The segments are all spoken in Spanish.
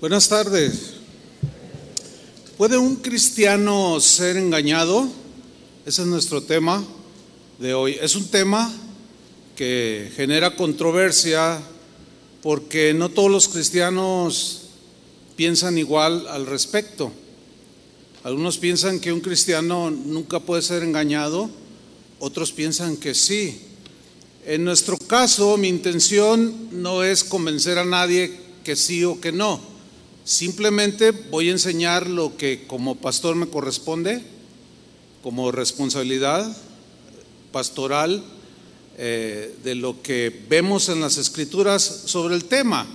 Buenas tardes. ¿Puede un cristiano ser engañado? Ese es nuestro tema de hoy. Es un tema que genera controversia porque no todos los cristianos piensan igual al respecto. Algunos piensan que un cristiano nunca puede ser engañado, otros piensan que sí. En nuestro caso, mi intención no es convencer a nadie que sí o que no. Simplemente voy a enseñar lo que como pastor me corresponde, como responsabilidad pastoral eh, de lo que vemos en las escrituras sobre el tema.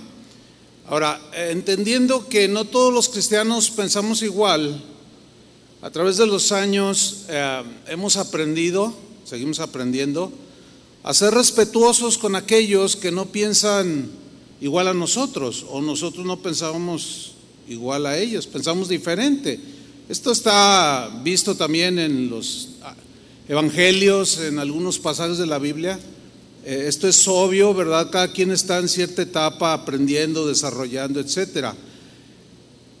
Ahora, entendiendo que no todos los cristianos pensamos igual, a través de los años eh, hemos aprendido, seguimos aprendiendo, a ser respetuosos con aquellos que no piensan igual a nosotros o nosotros no pensábamos igual a ellos, pensamos diferente. Esto está visto también en los ah, evangelios, en algunos pasajes de la Biblia. Eh, esto es obvio, ¿verdad? Cada quien está en cierta etapa aprendiendo, desarrollando, etcétera.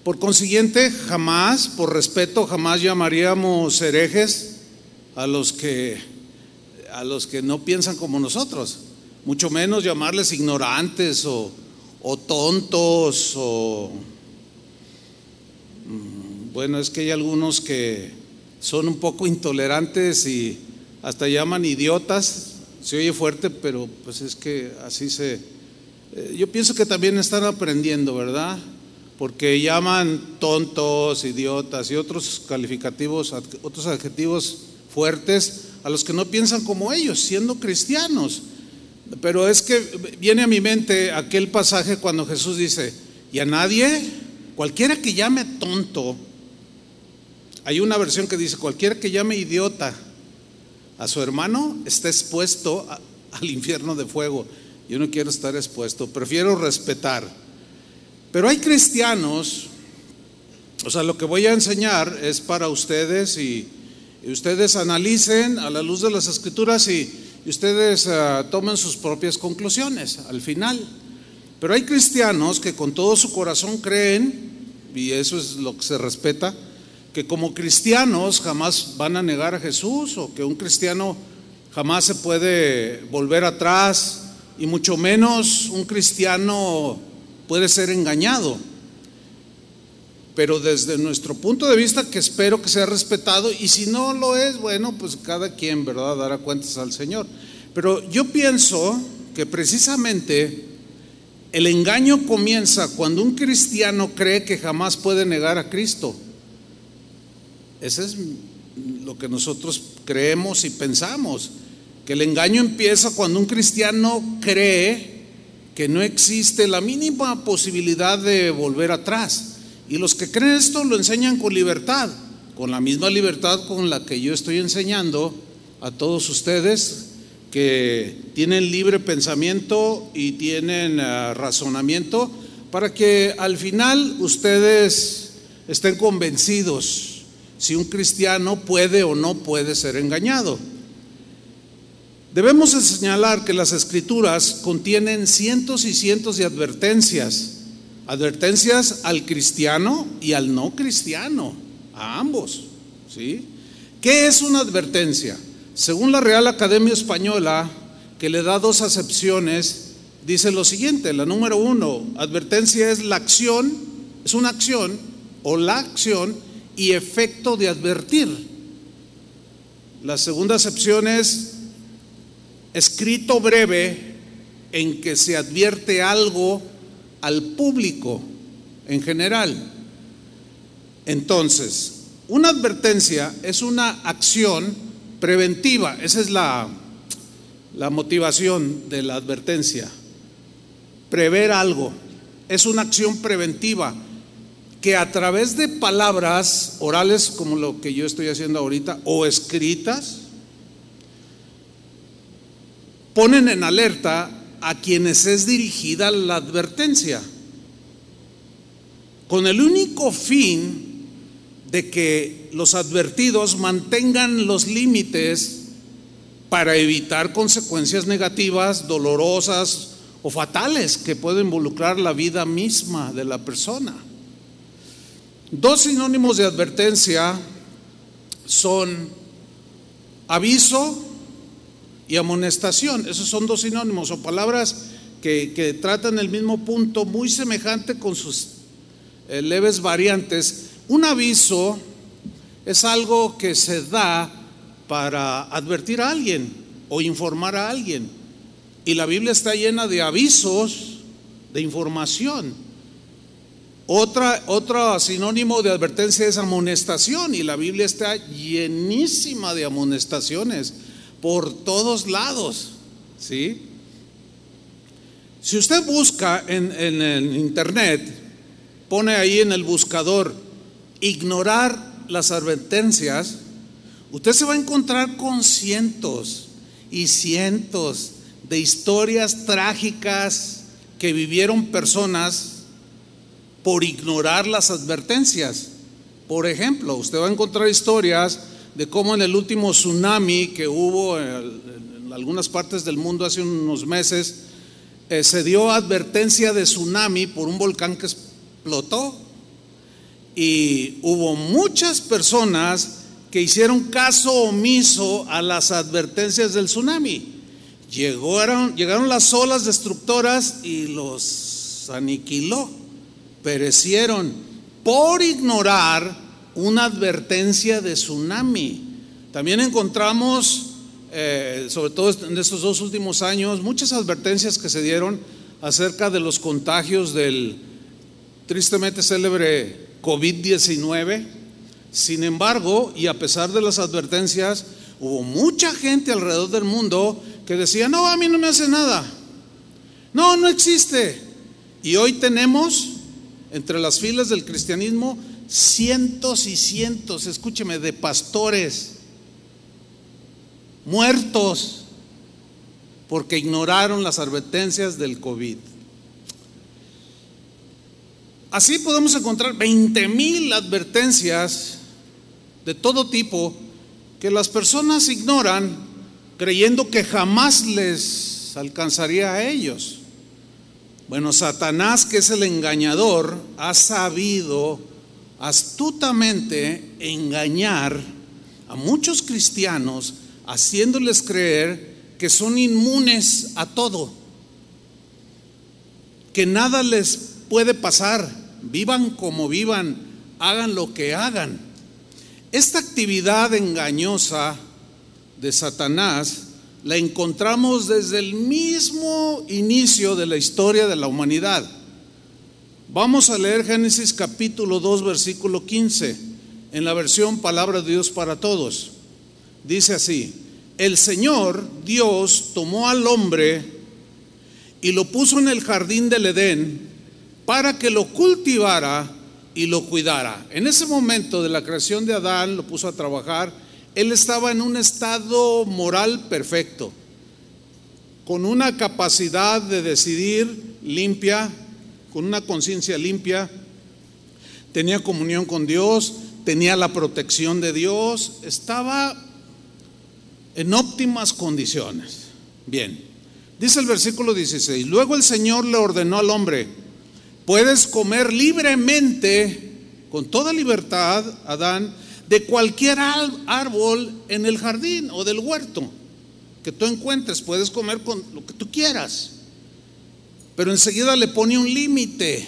Por consiguiente, jamás, por respeto, jamás llamaríamos herejes a los que a los que no piensan como nosotros, mucho menos llamarles ignorantes o, tontos o mm, bueno, es que hay algunos que son un poco intolerantes y hasta llaman idiotas. Se oye fuerte, pero pues es que así se... Eh, yo pienso que también están aprendiendo, ¿verdad? porque llaman tontos, idiotas y otros calificativos, otros adjetivos fuertes a los que no piensan como ellos, siendo cristianos. Pero es que viene a mi mente aquel pasaje cuando Jesús dice, y a nadie, cualquiera que llame tonto, hay una versión que dice, cualquiera que llame idiota a su hermano está expuesto al infierno de fuego. Yo no quiero estar expuesto, prefiero respetar. Pero hay cristianos, o sea, lo que voy a enseñar es para ustedes y, ustedes analicen a la luz de las escrituras y, ustedes ah, tomen sus propias conclusiones al final. Pero hay cristianos que con todo su corazón creen, y eso es lo que se respeta, que como cristianos jamás van a negar a Jesús o que un cristiano jamás se puede volver atrás y mucho menos un cristiano puede ser engañado. Pero desde nuestro punto de vista, que espero que sea respetado, y si no lo es, bueno, pues cada quien, ¿verdad?, dará cuentas al Señor. Pero yo pienso que precisamente el engaño comienza cuando un cristiano cree que jamás puede negar a Cristo. Ese es lo que nosotros creemos y pensamos, que el engaño empieza cuando un cristiano cree que no existe la mínima posibilidad de volver atrás. Y los que creen esto lo enseñan con libertad, con la misma libertad con la que yo estoy enseñando a todos ustedes que tienen libre pensamiento y tienen eh, razonamiento para que al final ustedes estén convencidos si un cristiano puede o no puede ser engañado. Debemos señalar que las escrituras contienen cientos y cientos de advertencias, advertencias al cristiano y al no cristiano, a ambos, ¿sí? ¿Qué es una advertencia? Según la Real Academia Española, que le da dos acepciones, dice lo siguiente, la número uno, advertencia es la acción, es una acción o la acción y efecto de advertir. La segunda acepción es escrito breve en que se advierte algo al público en general. Entonces, una advertencia es una acción preventiva, esa es la, la motivación de la advertencia. Prever algo es una acción preventiva que a través de palabras orales como lo que yo estoy haciendo ahorita o escritas, ponen en alerta a quienes es dirigida la advertencia, con el único fin de que los advertidos mantengan los límites para evitar consecuencias negativas, dolorosas o fatales que pueden involucrar la vida misma de la persona. Dos sinónimos de advertencia son aviso y amonestación. Esos son dos sinónimos o palabras que, tratan el mismo punto, muy semejante con sus eh, leves variantes. Un aviso es algo que se da para advertir a alguien o informar a alguien. Y la Biblia está llena de avisos, de información. Otra, otro sinónimo de advertencia es amonestación y la Biblia está llenísima de amonestaciones por todos lados. ¿sí? Si usted busca en, en internet, pone ahí en el buscador ignorar las advertencias, usted se va a encontrar con cientos y cientos de historias trágicas que vivieron personas por ignorar las advertencias. Por ejemplo, usted va a encontrar historias de cómo en el último tsunami que hubo en algunas partes del mundo hace unos meses, eh, se dio advertencia de tsunami por un volcán que explotó y hubo muchas personas que hicieron caso omiso a las advertencias del tsunami. Llegaron, llegaron las olas destructoras y los aniquiló, perecieron por ignorar una advertencia de tsunami. También encontramos, eh, sobre todo en estos dos últimos años, muchas advertencias que se dieron acerca de los contagios del tristemente célebre COVID-19. Sin embargo, y a pesar de las advertencias, hubo mucha gente alrededor del mundo que decía, no, a mí no me hace nada. No, no existe. Y hoy tenemos entre las filas del cristianismo cientos y cientos, escúcheme, de pastores muertos porque ignoraron las advertencias del COVID. Así podemos encontrar 20 mil advertencias de todo tipo que las personas ignoran creyendo que jamás les alcanzaría a ellos. Bueno, Satanás, que es el engañador, ha sabido astutamente engañar a muchos cristianos haciéndoles creer que son inmunes a todo, que nada les puede pasar, vivan como vivan, hagan lo que hagan. Esta actividad engañosa de Satanás la encontramos desde el mismo inicio de la historia de la humanidad. Vamos a leer Génesis capítulo 2, versículo 15, en la versión Palabra de Dios para Todos. Dice así, el Señor Dios tomó al hombre y lo puso en el jardín del Edén para que lo cultivara y lo cuidara. En ese momento de la creación de Adán, lo puso a trabajar, él estaba en un estado moral perfecto, con una capacidad de decidir limpia, con una conciencia limpia, tenía comunión con Dios, tenía la protección de Dios, estaba en óptimas condiciones. Bien, dice el versículo 16, luego el Señor le ordenó al hombre, puedes comer libremente, con toda libertad, Adán, de cualquier árbol en el jardín o del huerto que tú encuentres, puedes comer con lo que tú quieras. Pero enseguida le pone un límite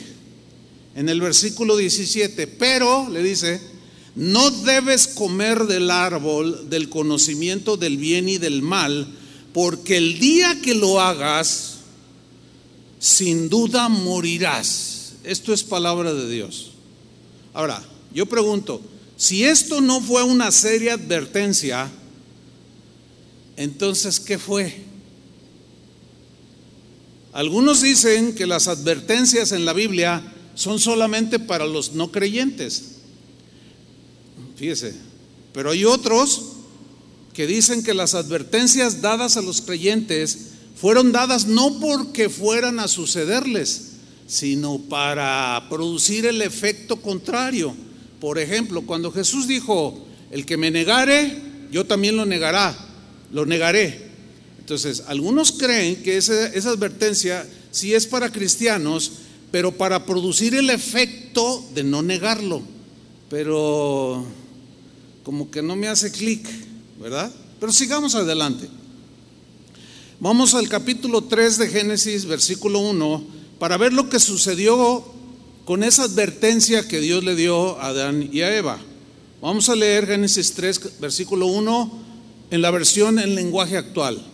en el versículo 17. Pero, le dice, no debes comer del árbol del conocimiento del bien y del mal, porque el día que lo hagas, sin duda morirás. Esto es palabra de Dios. Ahora, yo pregunto, si esto no fue una seria advertencia, entonces, ¿qué fue? Algunos dicen que las advertencias en la Biblia son solamente para los no creyentes. Fíjese, pero hay otros que dicen que las advertencias dadas a los creyentes fueron dadas no porque fueran a sucederles, sino para producir el efecto contrario. Por ejemplo, cuando Jesús dijo, el que me negare, yo también lo negará, lo negaré. Entonces, algunos creen que esa, advertencia sí es para cristianos, pero para producir el efecto de no negarlo. Pero como que no me hace clic, ¿verdad? Pero sigamos adelante. Vamos al capítulo 3 de Génesis, versículo 1, para ver lo que sucedió con esa advertencia que Dios le dio a Adán y a Eva. Vamos a leer Génesis 3, versículo 1, en la versión en lenguaje actual.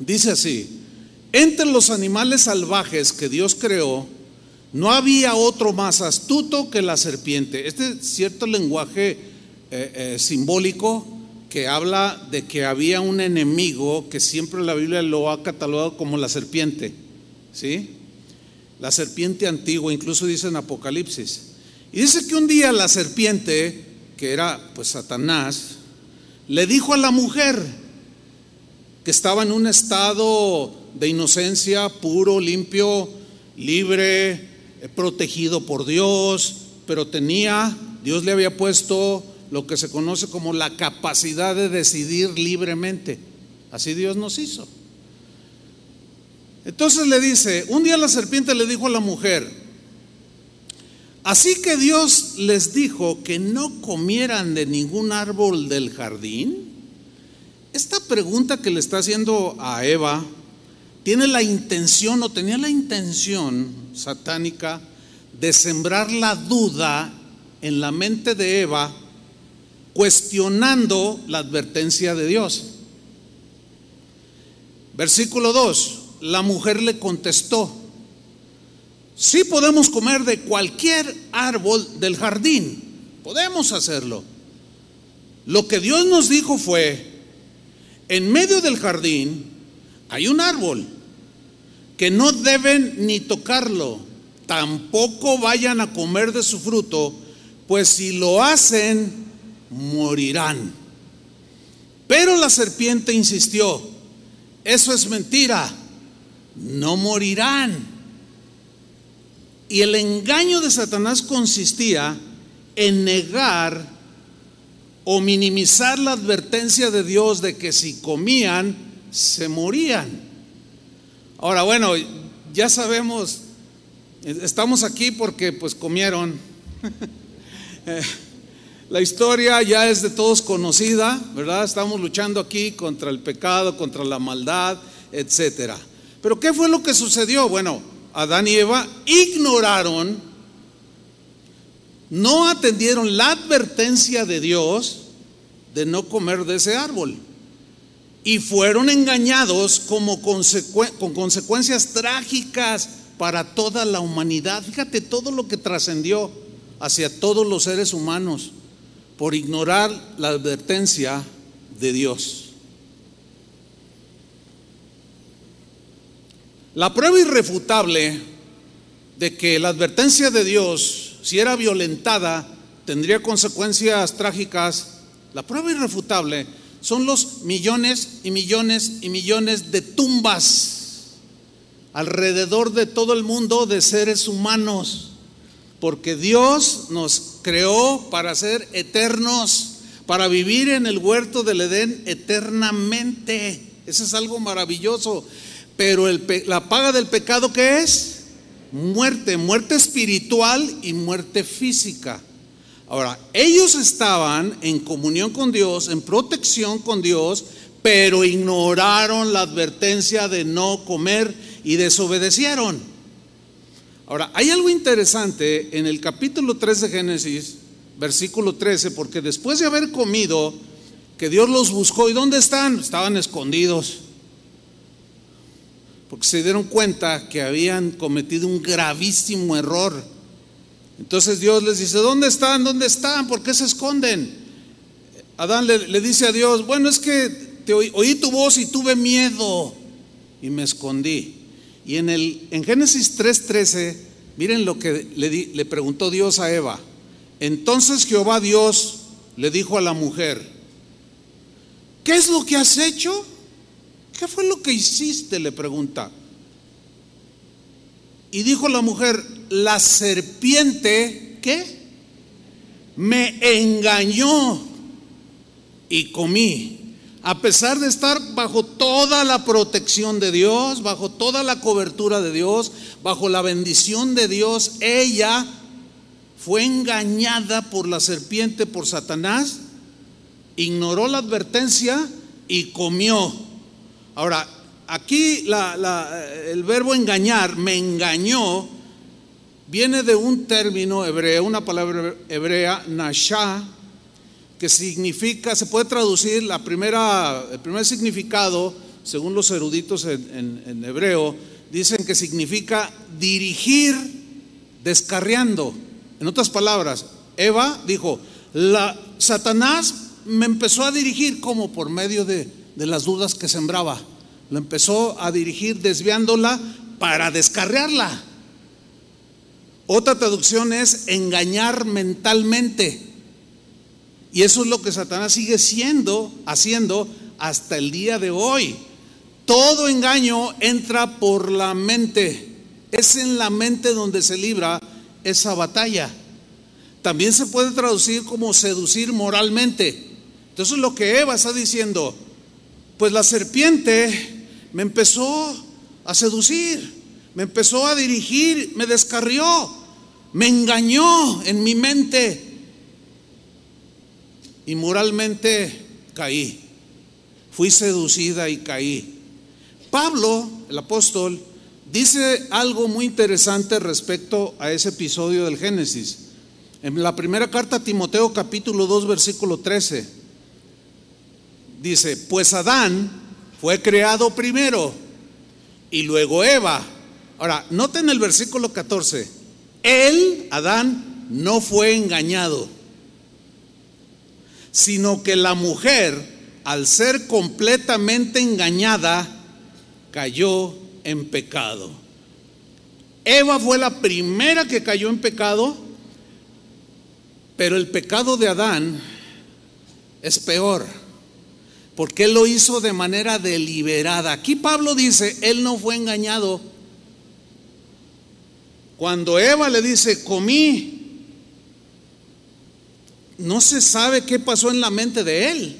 Dice así, entre los animales salvajes que Dios creó, no había otro más astuto que la serpiente. Este cierto lenguaje eh, eh, simbólico que habla de que había un enemigo que siempre la Biblia lo ha catalogado como la serpiente, ¿sí? La serpiente antigua, incluso dice en Apocalipsis. Y dice que un día la serpiente, que era pues Satanás, le dijo a la mujer que estaba en un estado de inocencia, puro, limpio, libre, eh, protegido por Dios, pero tenía, Dios le había puesto lo que se conoce como la capacidad de decidir libremente. Así Dios nos hizo. Entonces le dice, un día la serpiente le dijo a la mujer, así que Dios les dijo que no comieran de ningún árbol del jardín. Esta pregunta que le está haciendo a Eva tiene la intención o tenía la intención satánica de sembrar la duda en la mente de Eva cuestionando la advertencia de Dios. Versículo 2, la mujer le contestó, sí podemos comer de cualquier árbol del jardín, podemos hacerlo. Lo que Dios nos dijo fue, en medio del jardín hay un árbol que no deben ni tocarlo, tampoco vayan a comer de su fruto, pues si lo hacen, morirán. Pero la serpiente insistió, eso es mentira, no morirán. Y el engaño de Satanás consistía en negar o minimizar la advertencia de Dios de que si comían, se morían. Ahora, bueno, ya sabemos, estamos aquí porque pues comieron. Eh, la historia ya es de todos conocida, ¿verdad? Estamos luchando aquí contra el pecado, contra la maldad, etcétera. Pero ¿qué fue lo que sucedió? Bueno, Adán y Eva ignoraron, no atendieron la advertencia de Dios de no comer de ese árbol y fueron engañados como con consecuencias trágicas para toda la humanidad. Fíjate todo lo que trascendió hacia todos los seres humanos por ignorar la advertencia de Dios. La prueba irrefutable de que la advertencia de Dios, si era violentada, tendría consecuencias trágicas, la prueba irrefutable son los millones y millones y millones de tumbas alrededor de todo el mundo de seres humanos porque Dios nos creó para ser eternos, para vivir en el huerto del Edén eternamente. Eso es algo maravilloso. Pero la paga del pecado, ¿qué es? Muerte, muerte espiritual y muerte física. Ahora, ellos estaban en comunión con Dios, en protección con Dios, pero ignoraron la advertencia de no comer y desobedecieron. Ahora, hay algo interesante en el capítulo 3 de Génesis, versículo 13, porque después de haber comido, que Dios los buscó, ¿y dónde están? Estaban escondidos. Porque se dieron cuenta que habían cometido un gravísimo error. Entonces Dios les dice, ¿dónde están? ¿Dónde están? ¿Por qué se esconden? Adán le, dice a Dios, bueno, es que te oí, tu voz y tuve miedo y me escondí. Y en, el, en Génesis 3:13, miren lo que le, le preguntó Dios a Eva. Entonces Jehová Dios le dijo a la mujer, ¿qué es lo que has hecho? ¿Qué fue lo que hiciste? Le pregunta. Y dijo la mujer, la serpiente, ¿qué? Me engañó y comí. a pesar de estar bajo toda la protección de Dios, bajo toda la cobertura de Dios, bajo la bendición de Dios, ella fue engañada por la serpiente, por Satanás, ignoró la advertencia y comió. Ahora, aquí el verbo engañar, me engañó, viene de un término hebreo, una palabra hebrea, nasha, que significa, se puede traducir, la primera, el primer significado, según los eruditos en, hebreo, dicen que significa dirigir descarriando. En otras palabras, Eva dijo, Satanás me empezó a dirigir como por medio de, de las dudas que sembraba. Lo empezó a dirigir desviándola para descarriarla. Otra traducción es engañar mentalmente. Y eso es lo que Satanás sigue siendo, haciendo hasta el día de hoy. Todo engaño entra por la mente. Es en la mente donde se libra esa batalla. También se puede traducir como seducir moralmente. Entonces lo que Eva está diciendo, pues la serpiente me empezó a seducir, me empezó a dirigir, me descarrió, me engañó en mi mente y moralmente caí. Fui seducida y caí. Pablo, el apóstol, dice algo muy interesante respecto a ese episodio del Génesis. En la primera carta a Timoteo capítulo 2 versículo 13 dice, pues Adán fue creado primero y luego Eva. Ahora, noten el versículo 14, él, Adán, no fue engañado sino que la mujer, al ser completamente engañada, cayó en pecado. Eva fue la primera que cayó en pecado, pero el pecado de Adán es peor, porque él lo hizo de manera deliberada. Aquí Pablo dice, él no fue engañado. Cuando Eva le dice, comí no se sabe qué pasó en la mente de él.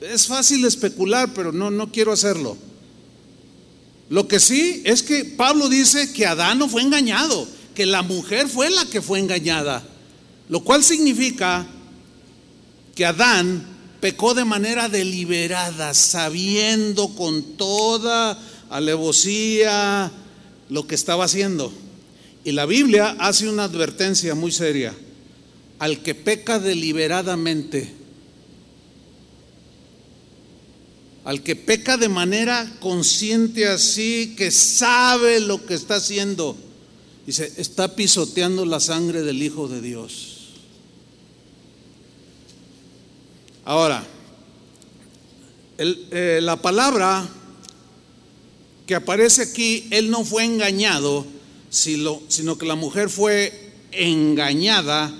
Es fácil especular, pero no, no quiero hacerlo. Lo que sí es que Pablo dice que Adán no fue engañado, que la mujer fue la que fue engañada, lo cual significa que Adán pecó de manera deliberada, sabiendo con toda alevosía lo que estaba haciendo. Y la Biblia hace una advertencia muy seria al que peca deliberadamente, al que peca de manera consciente así, que sabe lo que está haciendo, dice, está pisoteando la sangre del Hijo de Dios. Ahora, eh, la palabra que aparece aquí, él no fue engañado, sino que la mujer fue engañada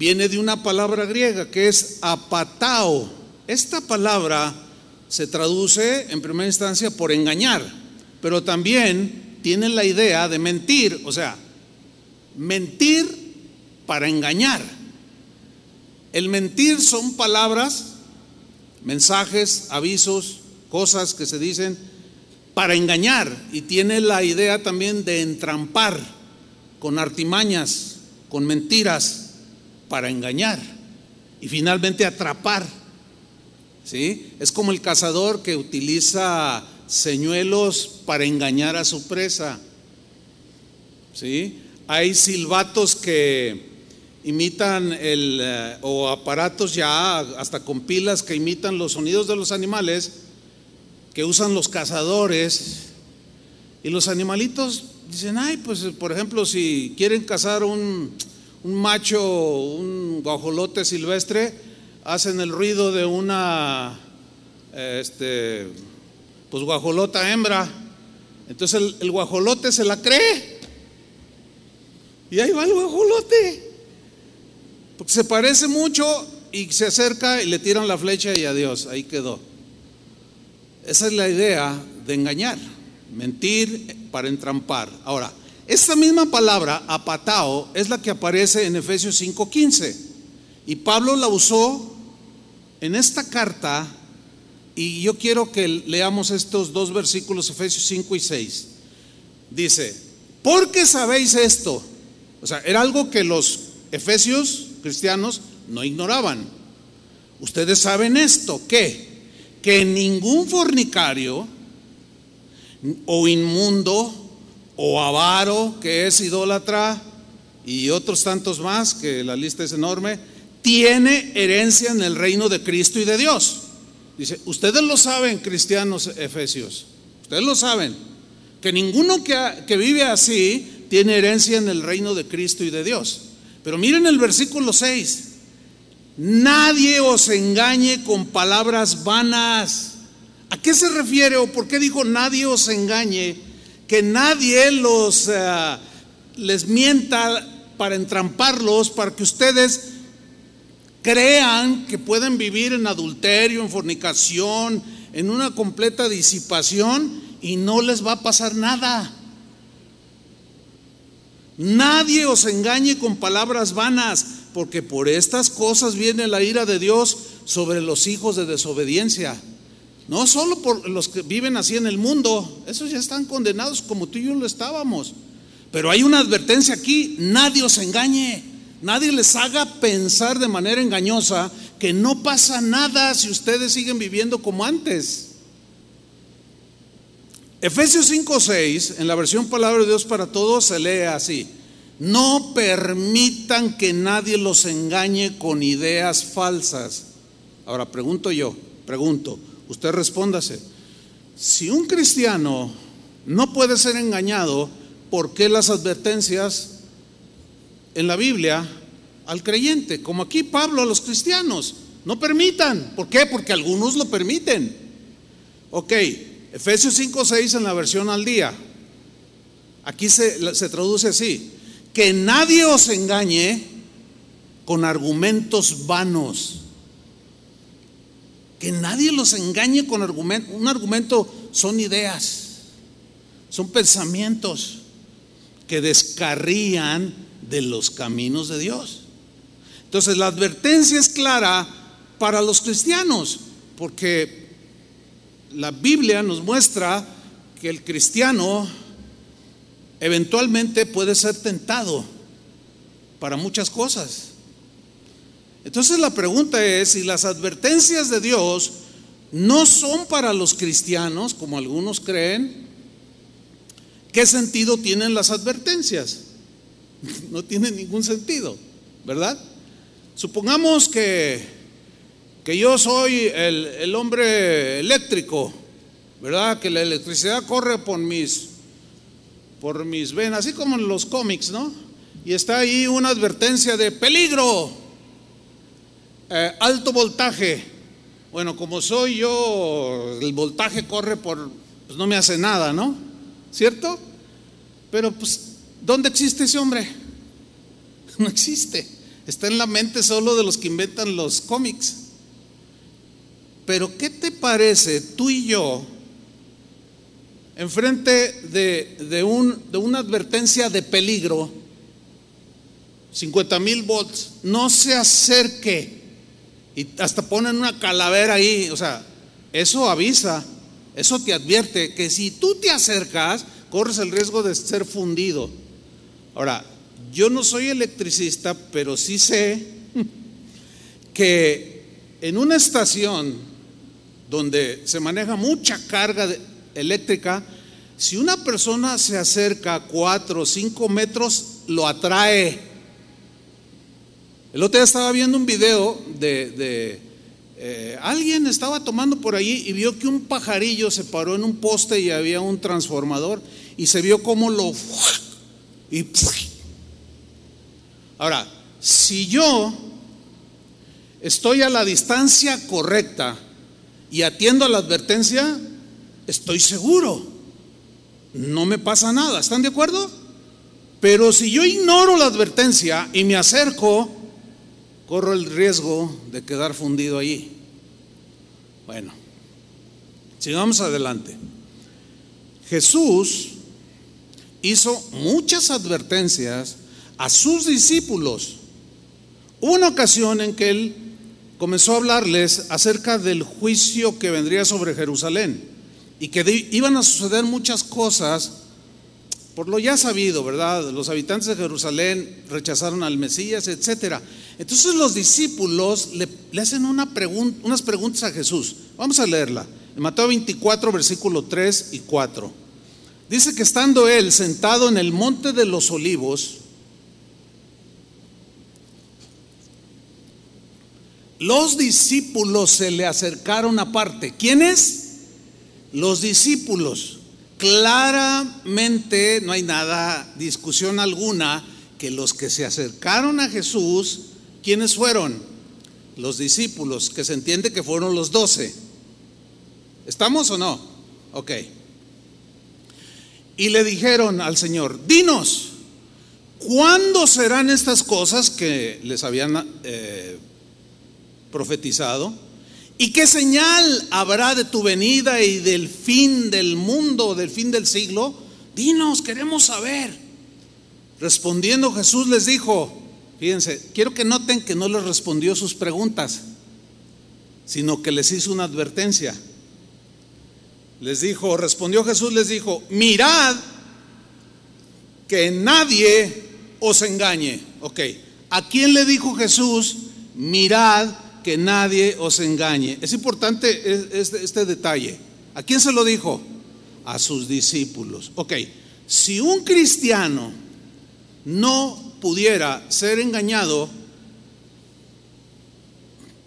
viene de una palabra griega que es apatao. Esta palabra se traduce en primera instancia por engañar, pero también tiene la idea de mentir, o sea, mentir para engañar. El mentir son palabras, mensajes, avisos, cosas que se dicen para engañar y tiene la idea también de entrampar con artimañas, con mentiras para engañar y finalmente atrapar. ¿Sí? Es como el cazador que utiliza señuelos para engañar a su presa. ¿Sí? Hay silbatos que imitan el, eh, o aparatos ya hasta con pilas que imitan los sonidos de los animales que usan los cazadores y los animalitos dicen, ay, pues por ejemplo, si quieren cazar un, un macho, un guajolote silvestre, hacen el ruido de una, este, pues guajolota hembra. Entonces el guajolote se la cree. Y ahí va el guajolote. Porque se parece mucho y se acerca y le tiran la flecha y adiós, ahí quedó. Esa es la idea de engañar, mentir para entrampar. Ahora, esta misma palabra, apatao, es la que aparece en Efesios 5:15. Y Pablo la usó en esta carta Y yo quiero que leamos estos dos versículos, Efesios 5 y 6. Dice, porque sabéis esto. O sea, era algo que los efesios cristianos no ignoraban. Ustedes saben esto, ¿qué? Que ningún fornicario o inmundo o avaro que es idólatra y otros tantos más, que la lista es enorme, tiene herencia en el reino de Cristo y de Dios. Dice, ustedes lo saben, cristianos efesios, ustedes lo saben, que ninguno que, que vive así tiene herencia en el reino de Cristo y de Dios. Pero miren el versículo 6, nadie os engañe con palabras vanas. ¿A qué se refiere o por qué dijo nadie os engañe? Que nadie los eh, les mienta para entramparlos, para que ustedes crean que pueden vivir en adulterio, en fornicación, en una completa disipación y no les va a pasar nada. Nadie os engañe con palabras vanas, porque por estas cosas viene la ira de Dios sobre los hijos de desobediencia. No solo por los que viven así en el mundo, esos ya están condenados como tú y yo lo estábamos. Pero hay una advertencia aquí, nadie os engañe, nadie les haga pensar de manera engañosa que no pasa nada si ustedes siguen viviendo como antes. Efesios 5:6, en la versión Palabra de Dios para Todos, se lee así. No permitan que nadie los engañe con ideas falsas. Ahora pregunto yo, pregunto, Usted respóndase. Si un cristiano no puede ser engañado, ¿por qué las advertencias en la Biblia al creyente? Como aquí Pablo a los cristianos. No permitan. ¿Por qué? Porque algunos lo permiten. Ok, Efesios 5, 6 en la versión al día. Aquí se, se traduce así. Que nadie os engañe con argumentos vanos que nadie los engañe con argumento. Un argumento son ideas, son pensamientos que descarrían de los caminos de Dios. Entonces la advertencia es clara para los cristianos, porque la Biblia nos muestra que el cristiano eventualmente puede ser tentado para muchas cosas. Entonces la pregunta es si las advertencias de Dios no son para los cristianos, como algunos creen, ¿qué sentido tienen las advertencias? No tienen ningún sentido, ¿verdad? Supongamos que, que yo soy el, el hombre eléctrico, ¿verdad? Que la electricidad corre por mis, por mis venas, así como en los cómics, ¿no? Y está ahí una advertencia de peligro, eh, alto voltaje. Bueno, como soy yo, el voltaje corre por, pues no me hace nada, ¿no? ¿Cierto? Pero pues, ¿dónde existe ese hombre? No existe. Está en la mente solo de los que inventan los cómics. Pero ¿qué te parece tú y yo, enfrente de, de, un, de una advertencia de peligro, 50 mil volts, no se acerque y hasta ponen una calavera ahí, o sea, eso avisa, eso te advierte que si tú te acercas, corres el riesgo de ser fundido. Ahora, yo no soy electricista, pero sí sé que en una estación donde se maneja mucha carga eléctrica, si una persona se acerca a 4 o 5 metros, lo atrae. El otro día estaba viendo un video de, eh, alguien estaba tomando por allí y vio que un pajarillo se paró en un poste y había un transformador y se vio como lo y ahora si yo estoy a la distancia correcta y atiendo a la advertencia estoy seguro no me pasa nada ¿están de acuerdo? pero si yo ignoro la advertencia y me acerco corro el riesgo de quedar fundido allí. Bueno, sigamos adelante. Jesús hizo muchas advertencias a sus discípulos. Una ocasión en que él comenzó a hablarles acerca del juicio que vendría sobre Jerusalén y que iban a suceder muchas cosas por lo ya sabido, ¿verdad? Los habitantes de Jerusalén rechazaron al Mesías, etc. Entonces los discípulos le, hacen una unas preguntas a Jesús. Vamos a leerla. En Mateo 24, versículo 3 y 4. Dice que estando él sentado en el monte de los olivos, los discípulos se le acercaron aparte. ¿Quiénes? Los discípulos. Claramente no hay nada, discusión alguna, que los que se acercaron a Jesús, ¿quiénes fueron? Los discípulos, que se entiende que fueron los doce. ¿Estamos o no? Ok. Y le dijeron al Señor, dinos, ¿cuándo serán estas cosas que les habían eh, profetizado? ¿Y qué señal habrá de tu venida y del fin del mundo, del fin del siglo? Dinos, queremos saber. Respondiendo Jesús les dijo, fíjense, quiero que noten que no les respondió sus preguntas, sino que les hizo una advertencia. Les dijo, respondió Jesús, les dijo, mirad que nadie os engañe. Ok, ¿a quién le dijo Jesús? Mirad que nadie os engañe. Es importante este, este, detalle. ¿A quién se lo dijo? A sus discípulos. Ok, si un cristiano no pudiera ser engañado,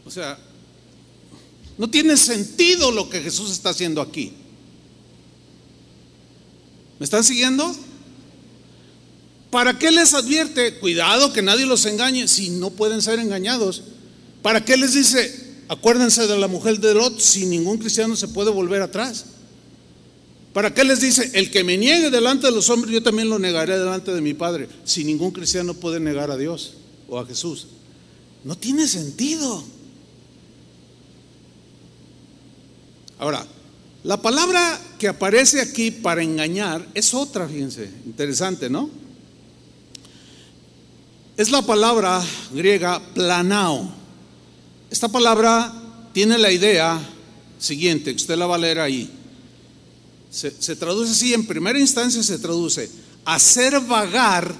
o sea, no tiene sentido lo que Jesús está haciendo aquí. ¿Me están siguiendo? ¿Para qué les advierte? Cuidado que nadie los engañe si no pueden ser engañados. ¿Para qué les dice? Acuérdense de la mujer de Lot, si ningún cristiano se puede volver atrás. ¿Para qué les dice? El que me niegue delante de los hombres, yo también lo negaré delante de mi Padre. Si ningún cristiano puede negar a Dios o a Jesús. No tiene sentido. Ahora, la palabra que aparece aquí para engañar es otra, fíjense, interesante, ¿no? Es la palabra griega planao. Esta palabra tiene la idea siguiente, que usted la va a leer ahí. Se, traduce así, en primera instancia se traduce, hacer vagar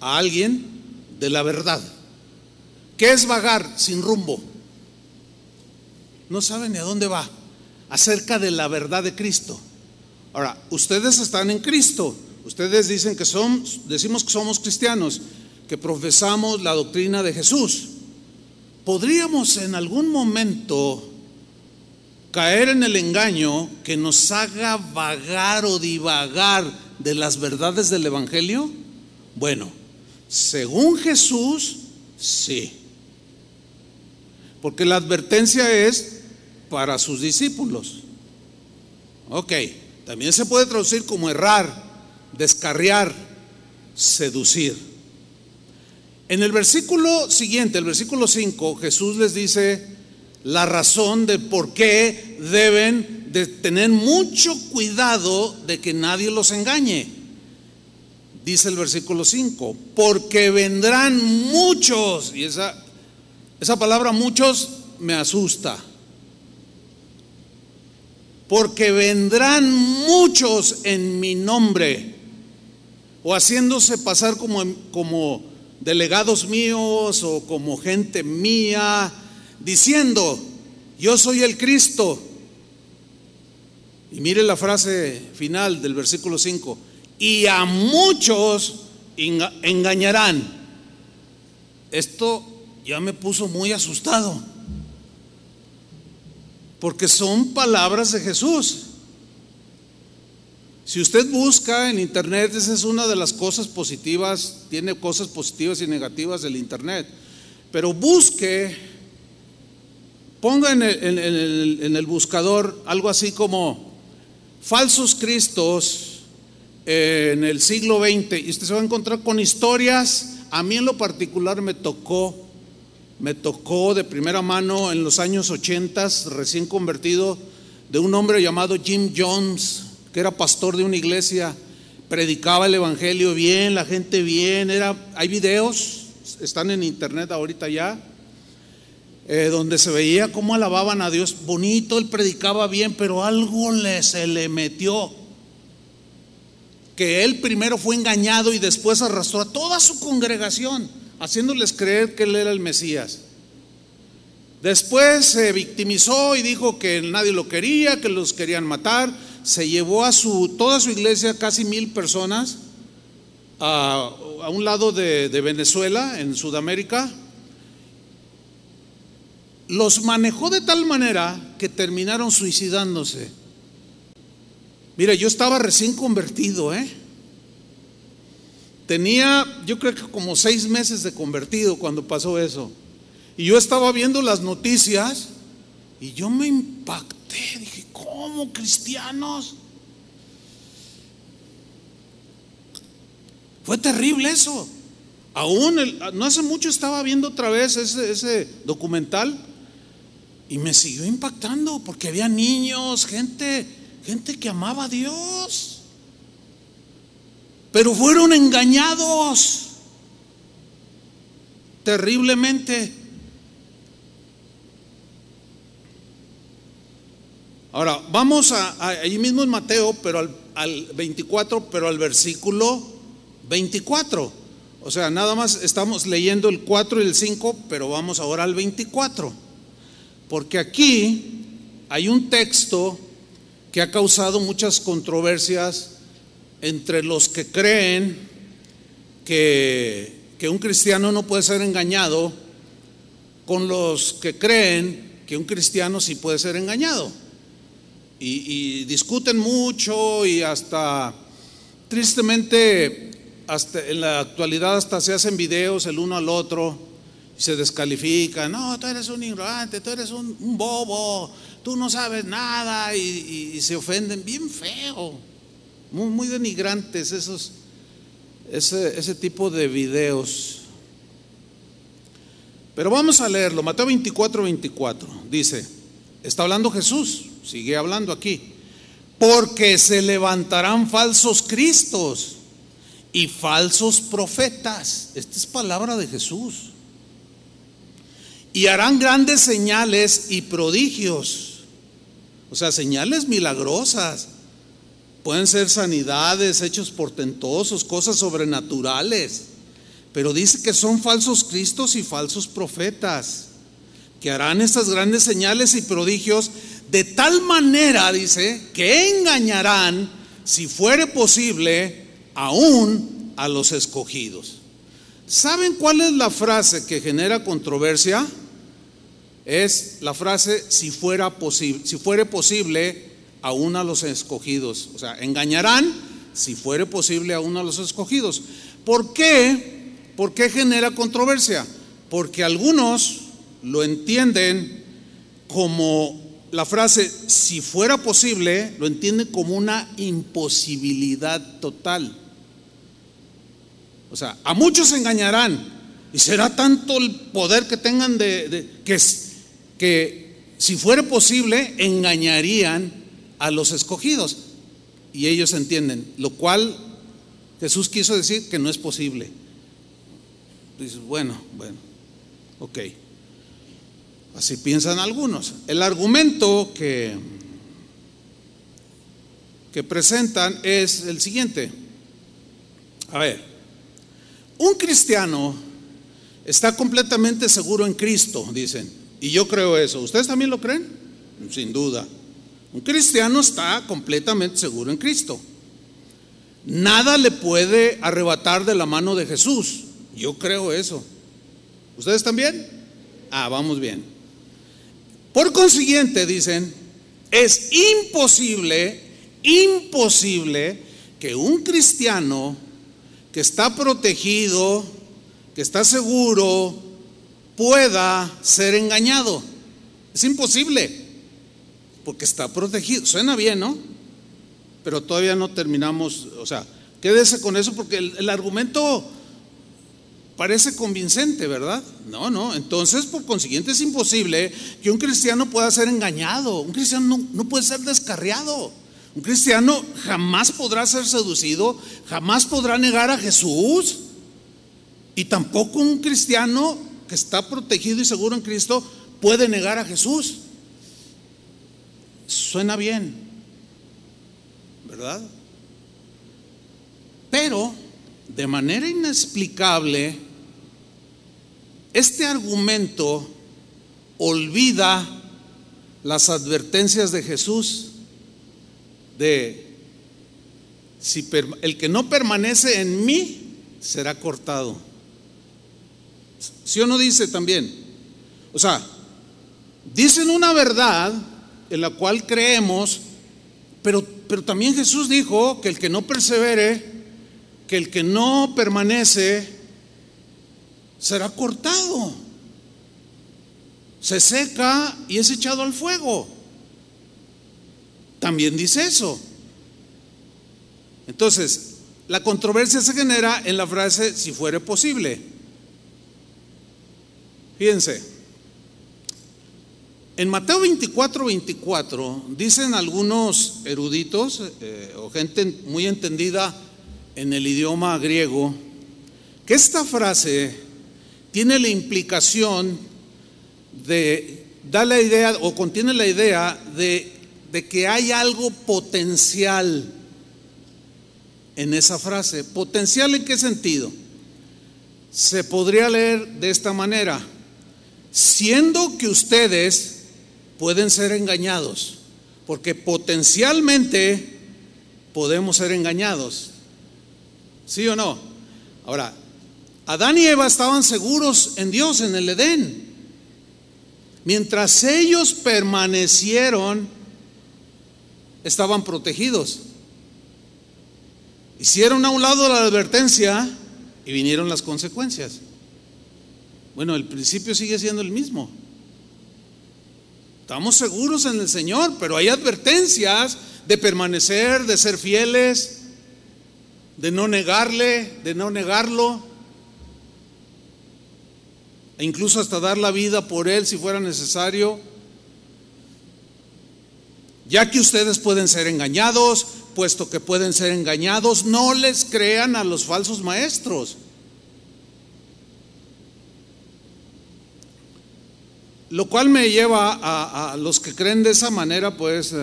a alguien de la verdad. ¿Qué es vagar? Sin rumbo. No sabe ni a dónde va. Acerca de la verdad de Cristo. Ahora, ustedes están en Cristo. Ustedes dicen que son, decimos que somos cristianos, que profesamos la doctrina de Jesús podríamos en algún momento caer en el engaño que nos haga vagar o divagar de las verdades del Evangelio? Bueno, según Jesús, sí. Porque la advertencia es para sus discípulos. Ok, también se puede traducir como errar, descarriar, seducir. En el versículo siguiente, el versículo 5, Jesús les dice la razón de por qué deben de tener mucho cuidado de que nadie los engañe. Dice el versículo 5, porque vendrán muchos, y esa, esa palabra muchos me asusta, porque vendrán muchos en mi nombre, o haciéndose pasar como, como delegados míos o como gente mía, diciendo, yo soy el Cristo. Y mire la frase final del versículo 5, y a muchos engañarán. Esto ya me puso muy asustado, porque son palabras de Jesús. Si usted busca en Internet, esa es una de las cosas positivas, tiene cosas positivas y negativas del Internet, pero busque, ponga en el, buscador algo así como falsos cristos en el siglo XX y usted se va a encontrar con historias, a mí en lo particular me tocó, me tocó de primera mano en los años 80, recién convertido, de un hombre llamado Jim Jones que era pastor de una iglesia, predicaba el evangelio bien, la gente bien, era, hay videos, están en internet ahorita ya. eh, donde se veía cómo alababan a Dios. Bonito, él predicaba bien, pero algo le, se le metió. Que él primero fue engañado y después arrastró a toda su congregación, haciéndoles creer que él era el Mesías. Después se victimizó y dijo que nadie lo quería, que los querían matar. Se llevó a su, toda su iglesia, casi mil personas, a, un lado de, de Venezuela, en Sudamérica. Los manejó de tal manera que terminaron suicidándose. Mire, yo estaba recién convertido, ¿eh? Tenía, yo creo que como seis meses de convertido cuando pasó eso. Y yo estaba viendo las noticias y yo me impacté. Dije, ¿cómo cristianos? Fue terrible eso. Aún no hace mucho estaba viendo otra vez ese, ese documental y me siguió impactando porque había niños, gente, gente que amaba a Dios. Pero fueron engañados terriblemente. Ahora, vamos a, allí mismo en Mateo, pero al, al 24, pero al versículo 24. O sea, nada más estamos leyendo el 4 y el 5, pero vamos ahora al 24. Porque aquí hay un texto que ha causado muchas controversias entre los que creen que un cristiano no puede ser engañado con los que creen que un cristiano sí puede ser engañado y, discuten mucho y hasta, tristemente, hasta en la actualidad hasta se hacen videos el uno al otro y se descalifican. No, tú eres un ignorante, tú eres un, bobo, tú no sabes nada y, se ofenden bien feo, muy, denigrantes esos, ese, ese tipo de videos. Pero vamos a leerlo, Mateo 24, 24, dice, está hablando Jesús sigue hablando aquí, porque se levantarán falsos cristos y falsos profetas. Esta es palabra de Jesús. Y harán grandes señales y prodigios. O sea, señales milagrosas. Pueden ser sanidades, hechos portentosos, cosas sobrenaturales. Pero dice que son falsos cristos y falsos profetas, que harán estas grandes señales y prodigios de tal manera, dice, que engañarán, si fuere posible, aún a los escogidos. ¿Saben cuál es la frase que genera controversia? Es la frase si fuera posible, si fuere posible, aún a los escogidos. O sea, engañarán si fuere posible aún a los escogidos. ¿Por qué? ¿Por qué genera controversia? Porque algunos lo entienden como la frase, si fuera posible, lo entiende como una imposibilidad total. O sea, a muchos engañarán y será tanto el poder que tengan de, que, que si fuera posible engañarían a los escogidos. Y ellos entienden, lo cual Jesús quiso decir que no es posible. Dices, bueno, bueno, ok. Así piensan algunos. El argumento que, que presentan es el siguiente. A ver, un cristiano está completamente seguro en Cristo, dicen. Y yo creo eso. ¿Ustedes también lo creen? Sin duda. Un cristiano está completamente seguro en Cristo. Nada le puede arrebatar de la mano de Jesús. Yo creo eso. ¿Ustedes también? Ah, vamos bien. Por consiguiente, dicen, es imposible, imposible que un cristiano que está protegido, que está seguro, pueda ser engañado. Es imposible, porque está protegido. Suena bien, ¿no? Pero todavía no terminamos, o sea, quédese con eso porque el, el argumento Parece convincente, ¿verdad? No, no. Entonces, por consiguiente, es imposible que un cristiano pueda ser engañado. Un cristiano no, puede ser descarriado. Un cristiano jamás podrá ser seducido, jamás podrá negar a Jesús. Y tampoco un cristiano que está protegido y seguro en Cristo puede negar a Jesús. Suena bien, ¿verdad? Pero, de manera inexplicable, este argumento olvida las advertencias de Jesús de si el que no permanece en mí será cortado. ¿Sí o no dice también? O sea, dicen una verdad en la cual creemos, pero, pero también Jesús dijo que el que no persevere, que el que no permanece, será cortado. Se seca y es echado al fuego. También dice eso. Entonces, la controversia se genera en la frase si fuere posible. Fíjense, en Mateo 24, 24 dicen algunos eruditos eh, o gente muy entendida en el idioma griego que esta frase tiene la implicación de, da la idea o contiene la idea de, de que hay algo potencial en esa frase. ¿Potencial en qué sentido? Se podría leer de esta manera, siendo que ustedes pueden ser engañados, porque potencialmente podemos ser engañados. ¿Sí o no? Ahora, Adán y Eva estaban seguros en Dios, en el Edén. Mientras ellos permanecieron, estaban protegidos. Hicieron a un lado la advertencia y vinieron las consecuencias. Bueno, el principio sigue siendo el mismo. Estamos seguros en el Señor, pero hay advertencias de permanecer, de ser fieles, de no negarle, de no negarlo, e incluso hasta dar la vida por Él si fuera necesario. Ya que ustedes pueden ser engañados, puesto que pueden ser engañados, no les crean a los falsos maestros. Lo cual me lleva a, los que creen de esa manera, pues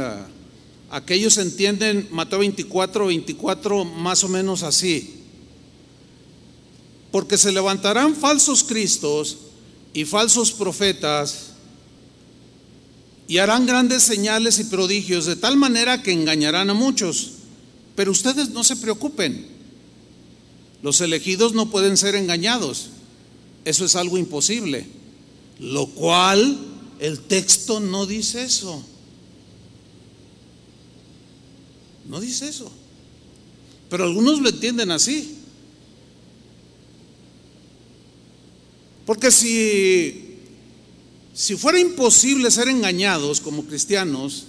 aquellos entienden Mateo 24, 24 más o menos así. Porque se levantarán falsos cristos y falsos profetas y harán grandes señales y prodigios de tal manera que engañarán a muchos. Pero ustedes no se preocupen. Los elegidos no pueden ser engañados. Eso es algo imposible. Lo cual el texto no dice eso. No dice eso. Pero algunos lo entienden así. Porque si si fuera imposible ser engañados como cristianos,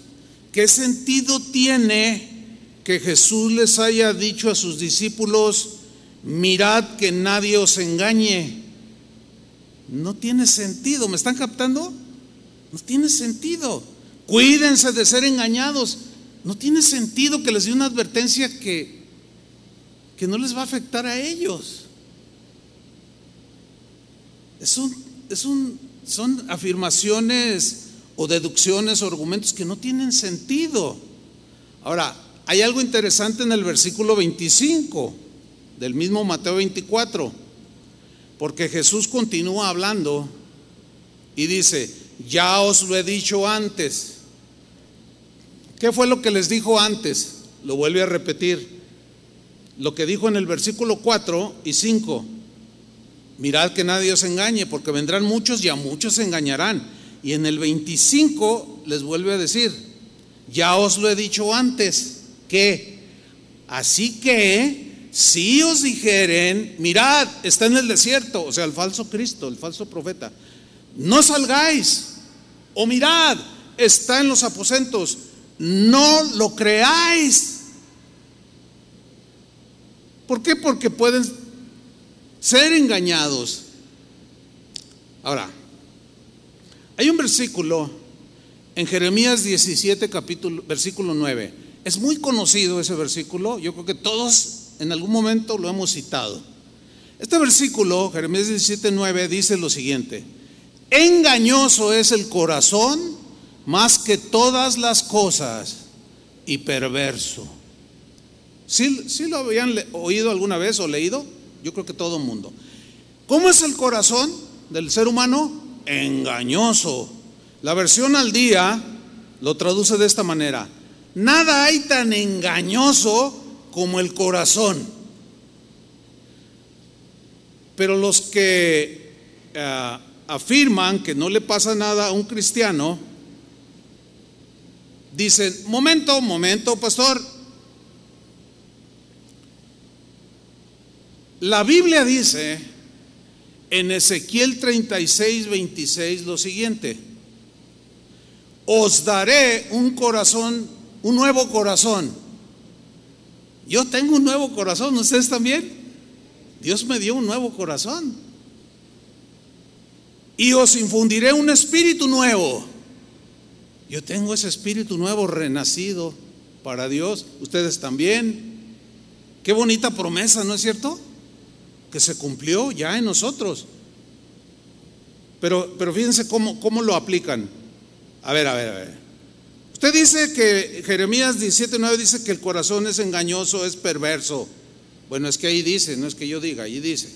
¿qué sentido tiene que Jesús les haya dicho a sus discípulos, mirad que nadie os engañe? No tiene sentido, ¿me están captando? No tiene sentido. Cuídense de ser engañados. No tiene sentido que les dé una advertencia que, que no les va a afectar a ellos. Es un, es un son afirmaciones o deducciones o argumentos que no tienen sentido. Ahora, hay algo interesante en el versículo 25 del mismo Mateo 24, porque Jesús continúa hablando y dice, ya os lo he dicho antes. ¿Qué fue lo que les dijo antes? Lo vuelve a repetir. Lo que dijo en el versículo 4 y 5. Mirad que nadie os engañe, porque vendrán muchos y a muchos se engañarán. Y en el 25 les vuelve a decir, ya os lo he dicho antes, que así que si os dijeren, mirad, está en el desierto, o sea, el falso Cristo, el falso profeta, no salgáis, o mirad, está en los aposentos, no lo creáis. ¿Por qué? Porque pueden ser engañados. Ahora, hay un versículo en Jeremías 17, capítulo, versículo 9. Es muy conocido ese versículo, yo creo que todos en algún momento lo hemos citado. Este versículo, Jeremías 17, 9, dice lo siguiente, engañoso es el corazón más que todas las cosas y perverso. ¿Sí, ¿Sí, lo habían oído alguna vez o leído? Yo creo que todo mundo. ¿Cómo es el corazón del ser humano? Engañoso. La versión al día lo traduce de esta manera. Nada hay tan engañoso como el corazón. Pero los que uh, afirman que no le pasa nada a un cristiano, dicen, momento, momento, pastor. La Biblia dice en Ezequiel 36, 26 lo siguiente, os daré un corazón, un nuevo corazón. Yo tengo un nuevo corazón, ¿ustedes también? Dios me dio un nuevo corazón. Y os infundiré un espíritu nuevo. Yo tengo ese espíritu nuevo renacido para Dios. Ustedes también. Qué bonita promesa, ¿no es cierto? Que se cumplió ya en nosotros. Pero, pero fíjense cómo, cómo lo aplican. A ver, a ver, a ver. Usted dice que Jeremías 17:9 dice que el corazón es engañoso, es perverso. Bueno, es que ahí dice, no es que yo diga, ahí dice.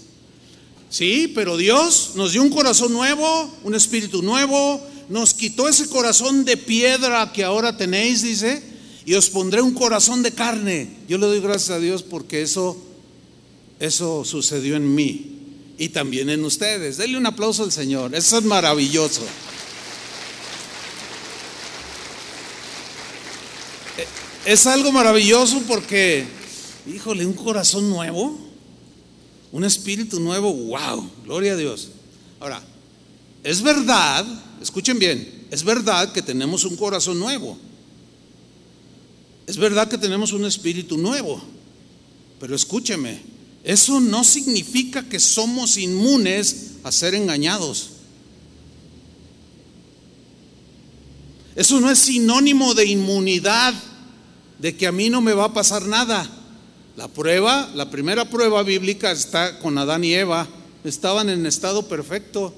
Sí, pero Dios nos dio un corazón nuevo, un espíritu nuevo, nos quitó ese corazón de piedra que ahora tenéis, dice, y os pondré un corazón de carne. Yo le doy gracias a Dios porque eso, eso sucedió en mí y también en ustedes. Denle un aplauso al Señor, eso es maravilloso. Es algo maravilloso porque, híjole, un corazón nuevo un espíritu nuevo, wow, gloria a Dios. Ahora, es verdad, escuchen bien, es verdad que tenemos un corazón nuevo. Es verdad que tenemos un espíritu nuevo. Pero escúcheme, eso no significa que somos inmunes a ser engañados. Eso no es sinónimo de inmunidad, de que a mí no me va a pasar nada. La prueba, la primera prueba bíblica está con Adán y Eva. Estaban en estado perfecto.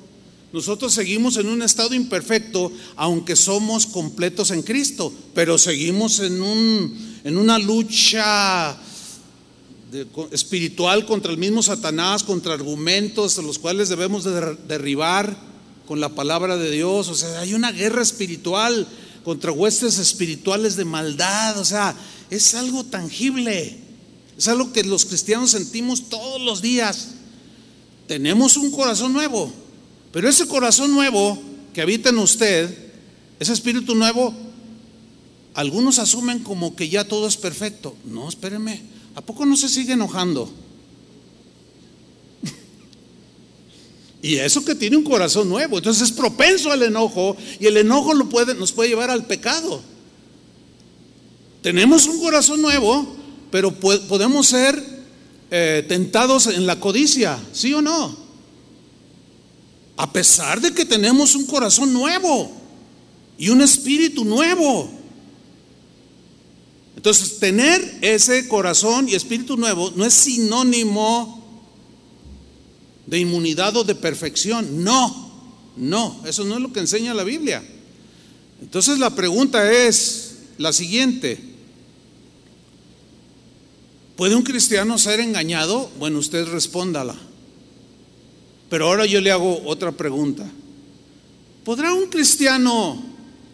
Nosotros seguimos en un estado imperfecto, aunque somos completos en Cristo, pero seguimos en, un, en una lucha espiritual contra el mismo Satanás, contra argumentos a los cuales debemos derribar con la palabra de Dios. O sea, hay una guerra espiritual contra huestes espirituales de maldad. O sea, es algo tangible. Es algo que los cristianos sentimos todos los días. Tenemos un corazón nuevo, pero ese corazón nuevo que habita en usted, ese espíritu nuevo, algunos asumen como que ya todo es perfecto. No, espérenme, ¿a poco no se sigue enojando? Y eso que tiene un corazón nuevo, entonces es propenso al enojo y el enojo lo puede, nos puede llevar al pecado. Tenemos un corazón nuevo, pero podemos ser eh, tentados en la codicia, ¿sí o no? A pesar de que tenemos un corazón nuevo y un espíritu nuevo. Entonces, tener ese corazón y espíritu nuevo no es sinónimo de inmunidad o de perfección. No, no, eso no es lo que enseña la Biblia. Entonces la pregunta es la siguiente. ¿Puede un cristiano ser engañado? Bueno, usted respóndala. Pero ahora yo le hago otra pregunta. ¿Podrá un cristiano,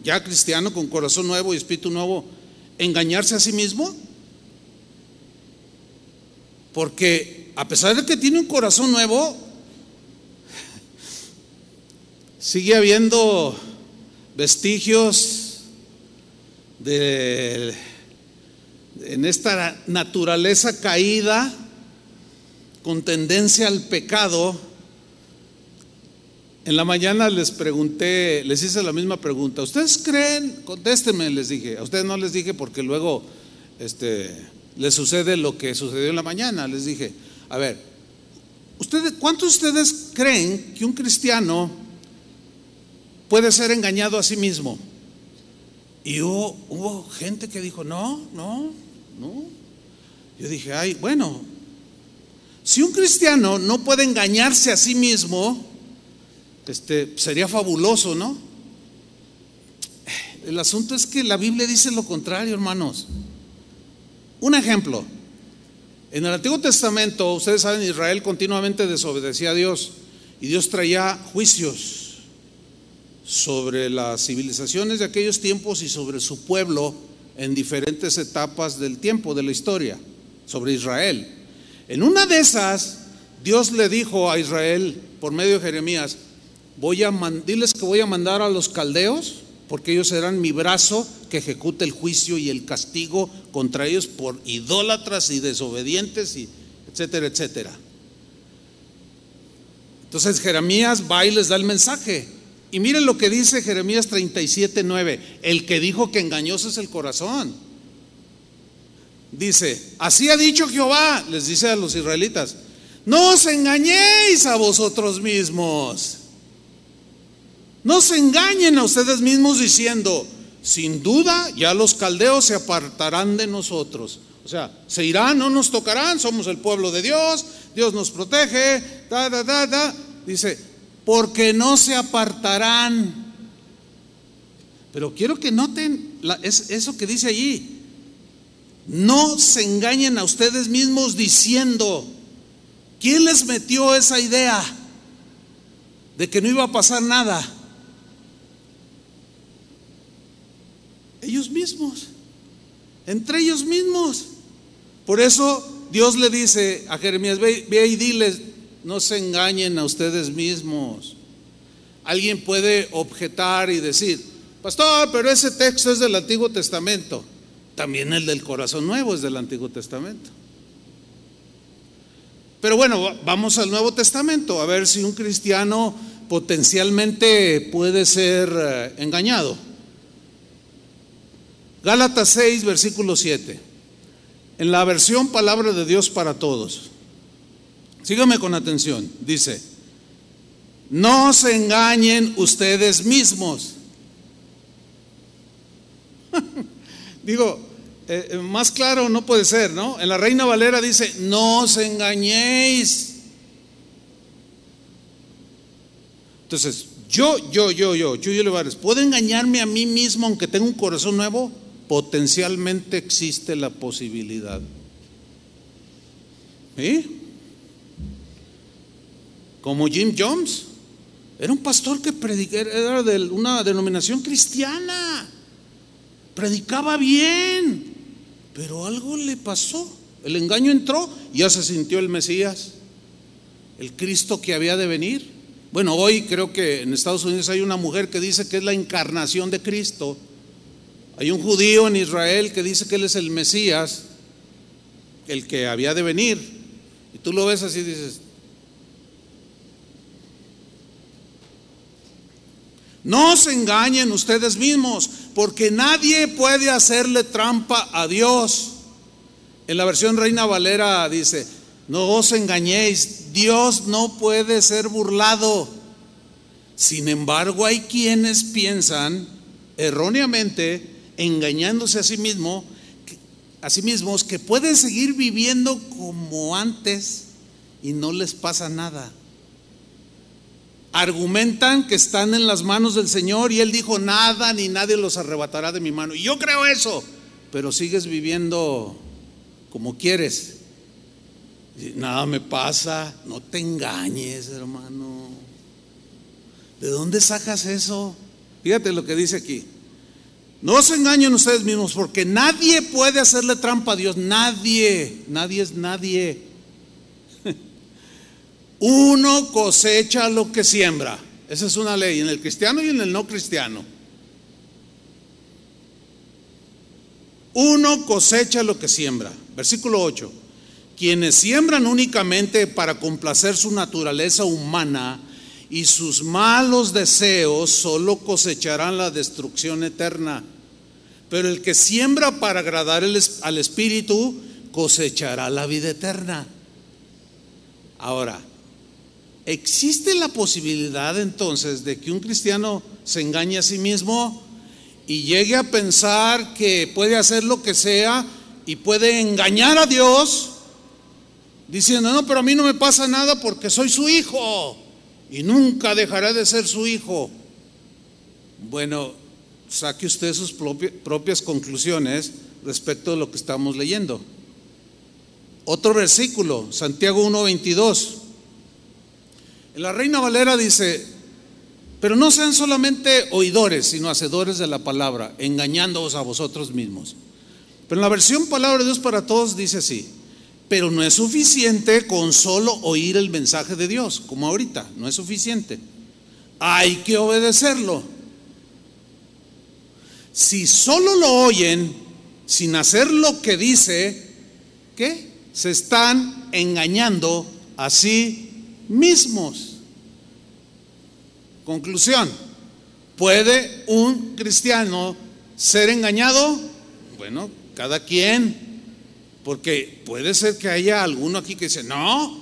ya cristiano con corazón nuevo y espíritu nuevo, engañarse a sí mismo? Porque a pesar de que tiene un corazón nuevo, sigue habiendo vestigios de en esta naturaleza caída, con tendencia al pecado, en la mañana les pregunté, les hice la misma pregunta. ¿Ustedes creen? Contéstenme, les dije. A ustedes no les dije porque luego este, les sucede lo que sucedió en la mañana. Les dije, a ver, ¿ustedes, ¿cuántos de ustedes creen que un cristiano puede ser engañado a sí mismo? Y hubo, hubo gente que dijo, no, no, ¿no? Yo dije, ay, bueno, si un cristiano no puede engañarse a sí mismo, Este, sería fabuloso, ¿no? El asunto es que la Biblia dice lo contrario, hermanos. Un ejemplo. En el Antiguo Testamento, ustedes saben, Israel continuamente desobedecía a Dios y Dios traía juicios sobre las civilizaciones de aquellos tiempos y sobre su pueblo en diferentes etapas del tiempo, de la historia, sobre Israel. En una de esas, Dios le dijo a Israel por medio de Jeremías, voy a diles que voy a mandar a los caldeos, porque ellos serán mi brazo que ejecute el juicio y el castigo contra ellos por idólatras y desobedientes, y etcétera, etcétera. Entonces Jeremías va y les da el mensaje. Y miren lo que dice Jeremías 37, 9. El que dijo que engañoso es el corazón. Dice, así ha dicho Jehová, les dice a los israelitas, no os engañéis a vosotros mismos. No se engañen a ustedes mismos diciendo, sin duda ya los caldeos se apartarán de nosotros. O sea, se irán, no nos tocarán, somos el pueblo de Dios, Dios nos protege, da, da, da, da. Dice, porque no se apartarán. Pero quiero que noten eso que dice allí. No se engañen a ustedes mismos diciendo, ¿quién les metió esa idea de que no iba a pasar nada? Ellos mismos, entre ellos mismos. Por eso Dios le dice a Jeremías, ve, ve y diles, no se engañen a ustedes mismos. Alguien puede objetar y decir, pastor, pero ese texto es del Antiguo Testamento. También el del corazón nuevo es del Antiguo Testamento. Pero bueno, vamos al Nuevo Testamento a ver si un cristiano potencialmente puede ser eh, engañado. Gálatas 6, versículo 7. En la versión Palabra de Dios para Todos. Sígame con atención. Dice, no se engañen ustedes mismos. Digo, eh, eh, más claro no puede ser, ¿no? En la Reina Valera dice, no os engañéis. Entonces, yo, yo, yo, yo, Chuyo Levares, ¿puedo engañarme a mí mismo aunque tenga un corazón nuevo? Potencialmente existe la posibilidad. ¿Sí? como Jim Jones. Era un pastor que predicaba, era de una denominación cristiana. Predicaba bien, pero algo le pasó. El engaño entró y ya se sintió el Mesías, el Cristo que había de venir. Bueno, hoy creo que en Estados Unidos hay una mujer que dice que es la encarnación de Cristo. Hay un judío en Israel que dice que él es el Mesías, el que había de venir. Y tú lo ves así y dices, No se engañen ustedes mismos, porque nadie puede hacerle trampa a Dios. En la versión Reina Valera dice, no os engañéis, Dios no puede ser burlado. Sin embargo, hay quienes piensan erróneamente, engañándose a sí mismo, a sí mismos, que pueden seguir viviendo como antes y no les pasa nada argumentan que están en las manos del Señor y Él dijo, nada ni nadie los arrebatará de mi mano. Y yo creo eso, pero sigues viviendo como quieres. Nada me pasa, no te engañes, hermano. ¿De dónde sacas eso? Fíjate lo que dice aquí. No se engañen ustedes mismos porque nadie puede hacerle trampa a Dios. Nadie, nadie es nadie. Uno cosecha lo que siembra. Esa es una ley en el cristiano y en el no cristiano. Uno cosecha lo que siembra. Versículo 8. Quienes siembran únicamente para complacer su naturaleza humana y sus malos deseos solo cosecharán la destrucción eterna. Pero el que siembra para agradar al Espíritu cosechará la vida eterna. Ahora, ¿Existe la posibilidad entonces de que un cristiano se engañe a sí mismo y llegue a pensar que puede hacer lo que sea y puede engañar a Dios diciendo, no, pero a mí no me pasa nada porque soy su hijo? Y nunca dejará de ser su hijo. Bueno, saque usted sus propias conclusiones respecto de lo que estamos leyendo. Otro versículo, Santiago 1:22. En la Reina Valera dice, pero no sean solamente oidores, sino hacedores de la palabra, engañándoos a vosotros mismos. Pero en la versión Palabra de Dios para Todos dice así, pero no es suficiente con solo oír el mensaje de Dios, como ahorita, no es suficiente. Hay que obedecerlo. Si solo lo oyen sin hacer lo que dice, ¿qué? se están engañando a sí mismos. Conclusión, ¿puede un cristiano ser engañado? Bueno, cada quien, porque puede ser que haya alguno aquí que dice, no,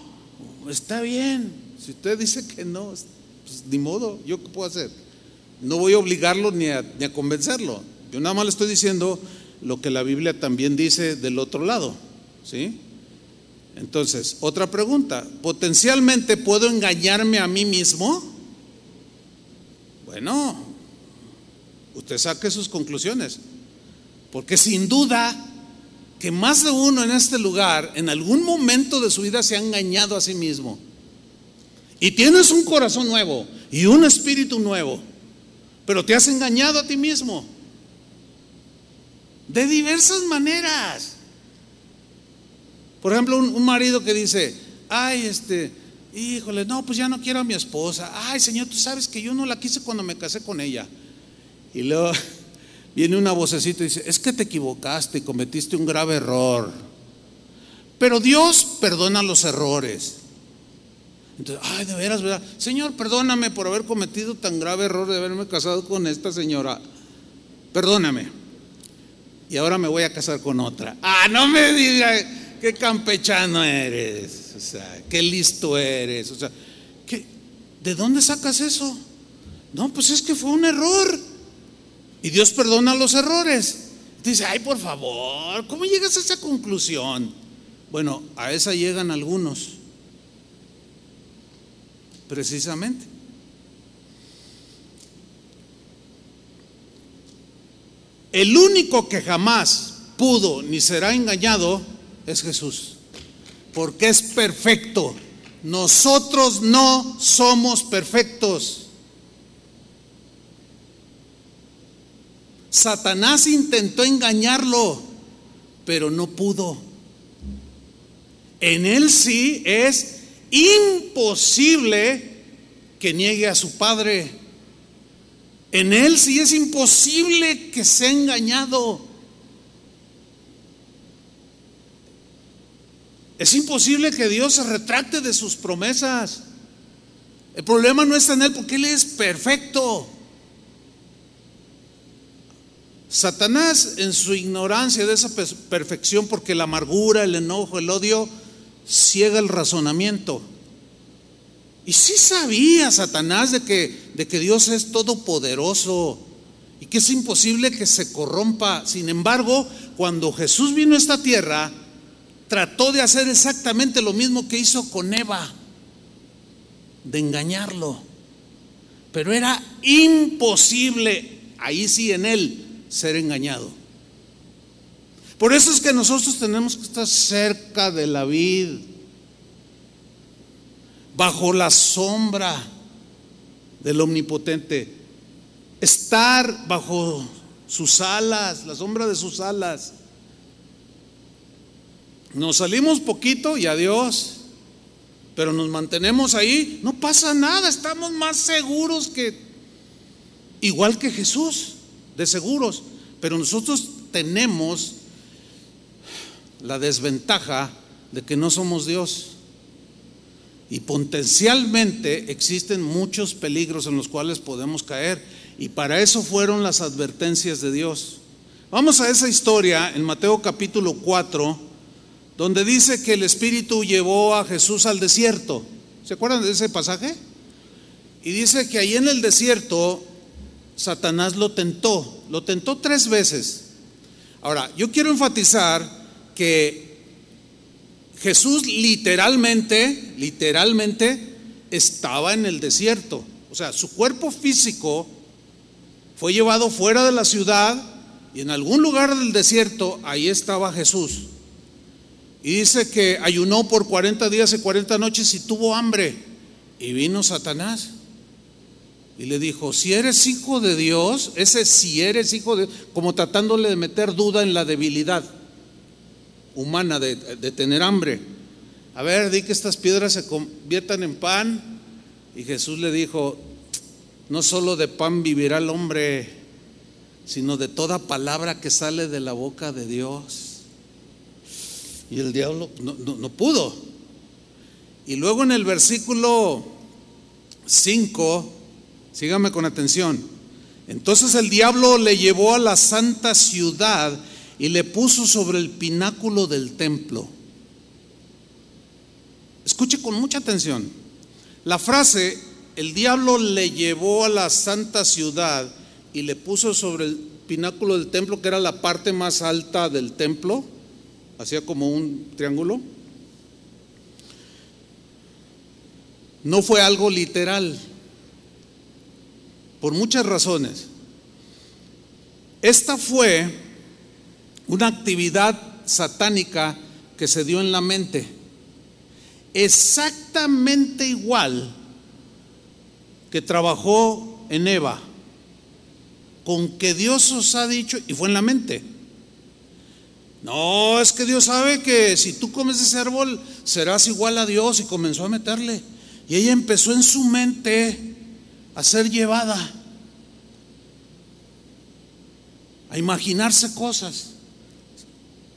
está bien, si usted dice que no, pues ni modo, ¿yo qué puedo hacer? No voy a obligarlo ni a, convencerlo, yo nada más le estoy diciendo lo que la Biblia también dice del otro lado, ¿sí? Entonces, otra pregunta, ¿potencialmente puedo engañarme a mí mismo? Bueno, usted saque sus conclusiones, porque sin duda que más de uno en este lugar en algún momento de su vida se ha engañado a sí mismo. Y tienes un corazón nuevo y un espíritu nuevo, pero te has engañado a ti mismo. De diversas maneras. Por ejemplo, un, marido que dice, ay, este, híjole, no, pues ya no quiero a mi esposa. Ay, Señor, tú sabes que yo no la quise cuando me casé con ella. Y luego viene una vocecita y dice, es que te equivocaste cometiste un grave error. Pero Dios perdona los errores. Entonces, ay, de veras, ¿verdad? Señor, perdóname por haber cometido tan grave error de haberme casado con esta señora. Perdóname. Y ahora me voy a casar con otra. Ah, no me diga qué campechano eres, o sea, qué listo eres, o sea, ¿de dónde sacas eso? No, pues es que fue un error. Y Dios perdona los errores. Dice, ay, por favor, ¿cómo llegas a esa conclusión? Bueno, a esa llegan algunos. Precisamente. El único que jamás pudo ni será engañado es Jesús, porque es perfecto. Nosotros no somos perfectos. Satanás intentó engañarlo, pero no pudo. En él sí es imposible que niegue a su padre. En él sí es imposible que sea engañado. Es imposible que Dios se retracte de sus promesas. El problema no está en Él porque Él es perfecto. Satanás en su ignorancia de esa perfección, porque la amargura, el enojo, el odio, ciega el razonamiento. Y sí sabía Satanás de que, de que Dios es todopoderoso y que es imposible que se corrompa. Sin embargo, cuando Jesús vino a esta tierra, trató de hacer exactamente lo mismo que hizo con Eva, de engañarlo. Pero era imposible, ahí sí en él, ser engañado. Por eso es que nosotros tenemos que estar cerca de la vid, bajo la sombra del omnipotente, estar bajo sus alas, la sombra de sus alas nos salimos poquito y adiós. Pero nos mantenemos ahí, no pasa nada, estamos más seguros que, igual que Jesús, de seguros. Pero nosotros tenemos la desventaja de que no somos Dios. Y potencialmente existen muchos peligros en los cuales podemos caer. Y para eso fueron las advertencias de Dios. Vamos a esa historia en Mateo capítulo 4 donde dice que el Espíritu llevó a Jesús al desierto. ¿Se acuerdan de ese pasaje? Y dice que ahí en el desierto Satanás lo tentó, lo tentó tres veces. Ahora, yo quiero enfatizar que Jesús literalmente, literalmente estaba en el desierto. O sea, su cuerpo físico fue llevado fuera de la ciudad y en algún lugar del desierto, ahí estaba Jesús. Y dice que ayunó por 40 días y 40 noches y tuvo hambre. Y vino Satanás. Y le dijo, si eres hijo de Dios, ese si eres hijo de como tratándole de meter duda en la debilidad humana de, de tener hambre. A ver, di que estas piedras se conviertan en pan. Y Jesús le dijo, no solo de pan vivirá el hombre, sino de toda palabra que sale de la boca de Dios. Y el diablo no, pudo. Y luego en el versículo 5, sígame con atención. Entonces el diablo le llevó a la santa ciudad y le puso sobre el pináculo del templo. Escuche con mucha atención. La frase, el diablo le llevó a la santa ciudad y le puso sobre el pináculo del templo, que era la parte más alta del templo, hacía como un triángulo. No fue algo literal, por muchas razones. Esta fue una actividad satánica que se dio en la mente, exactamente igual que trabajó en Eva, con que Dios os ha dicho, y fue en la mente. No, es que Dios sabe que si tú comes ese árbol serás igual a Dios y comenzó a meterle. Y ella empezó en su mente a ser llevada, a imaginarse cosas.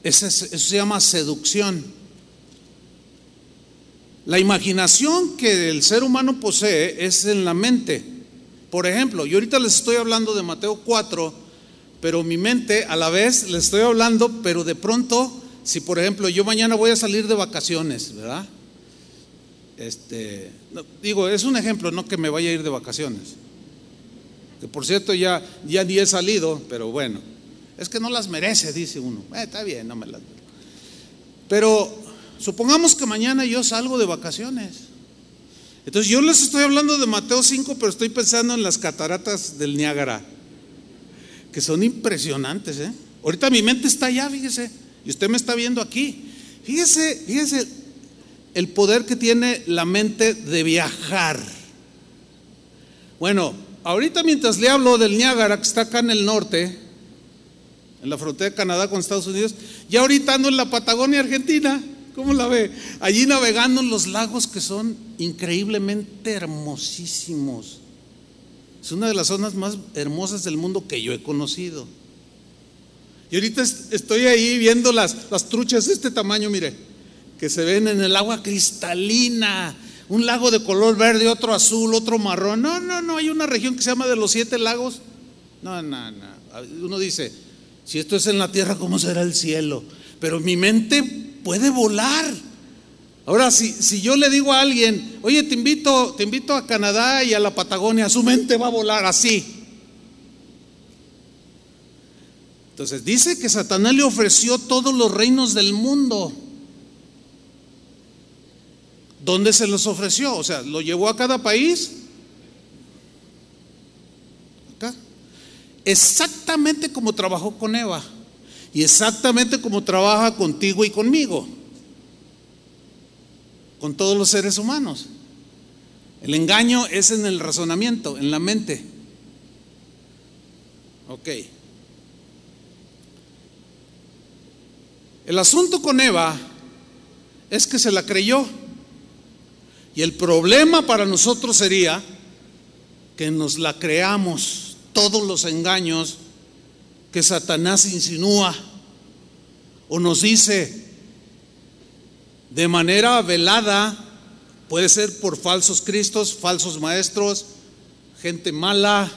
Eso, se llama seducción. La imaginación que el ser humano posee es en la mente. Por ejemplo, yo ahorita les estoy hablando de Mateo 4 pero mi mente a la vez le estoy hablando, pero de pronto, si por ejemplo yo mañana voy a salir de vacaciones, ¿verdad? Este, digo, es un ejemplo, no que me vaya a ir de vacaciones. Que por cierto ya, ya ni he salido, pero bueno, es que no las merece, dice uno. Eh, está bien, no me las. Pero supongamos que mañana yo salgo de vacaciones. Entonces yo les estoy hablando de Mateo 5, pero estoy pensando en las cataratas del Niágara que son impresionantes. ¿eh? Ahorita mi mente está allá, fíjese, y usted me está viendo aquí. Fíjese, fíjese el poder que tiene la mente de viajar. Bueno, ahorita mientras le hablo del Niágara, que está acá en el norte, en la frontera de Canadá con Estados Unidos, ya ahorita ando en la Patagonia Argentina. ¿Cómo la ve? Allí navegando en los lagos que son increíblemente hermosísimos. Es una de las zonas más hermosas del mundo que yo he conocido. Y ahorita estoy ahí viendo las, las truchas de este tamaño, mire, que se ven en el agua cristalina, un lago de color verde, otro azul, otro marrón. No, no, no, hay una región que se llama de los siete lagos. No, no, no. Uno dice, si esto es en la tierra, ¿cómo será el cielo? Pero mi mente puede volar. Ahora, si, si yo le digo a alguien, oye, te invito, te invito a Canadá y a la Patagonia, su mente va a volar así. Entonces dice que Satanás le ofreció todos los reinos del mundo. ¿Dónde se los ofreció? O sea, ¿lo llevó a cada país? Acá. Exactamente como trabajó con Eva. Y exactamente como trabaja contigo y conmigo con todos los seres humanos. El engaño es en el razonamiento, en la mente. Ok. El asunto con Eva es que se la creyó. Y el problema para nosotros sería que nos la creamos todos los engaños que Satanás insinúa o nos dice de manera velada, puede ser por falsos cristos, falsos maestros, gente mala,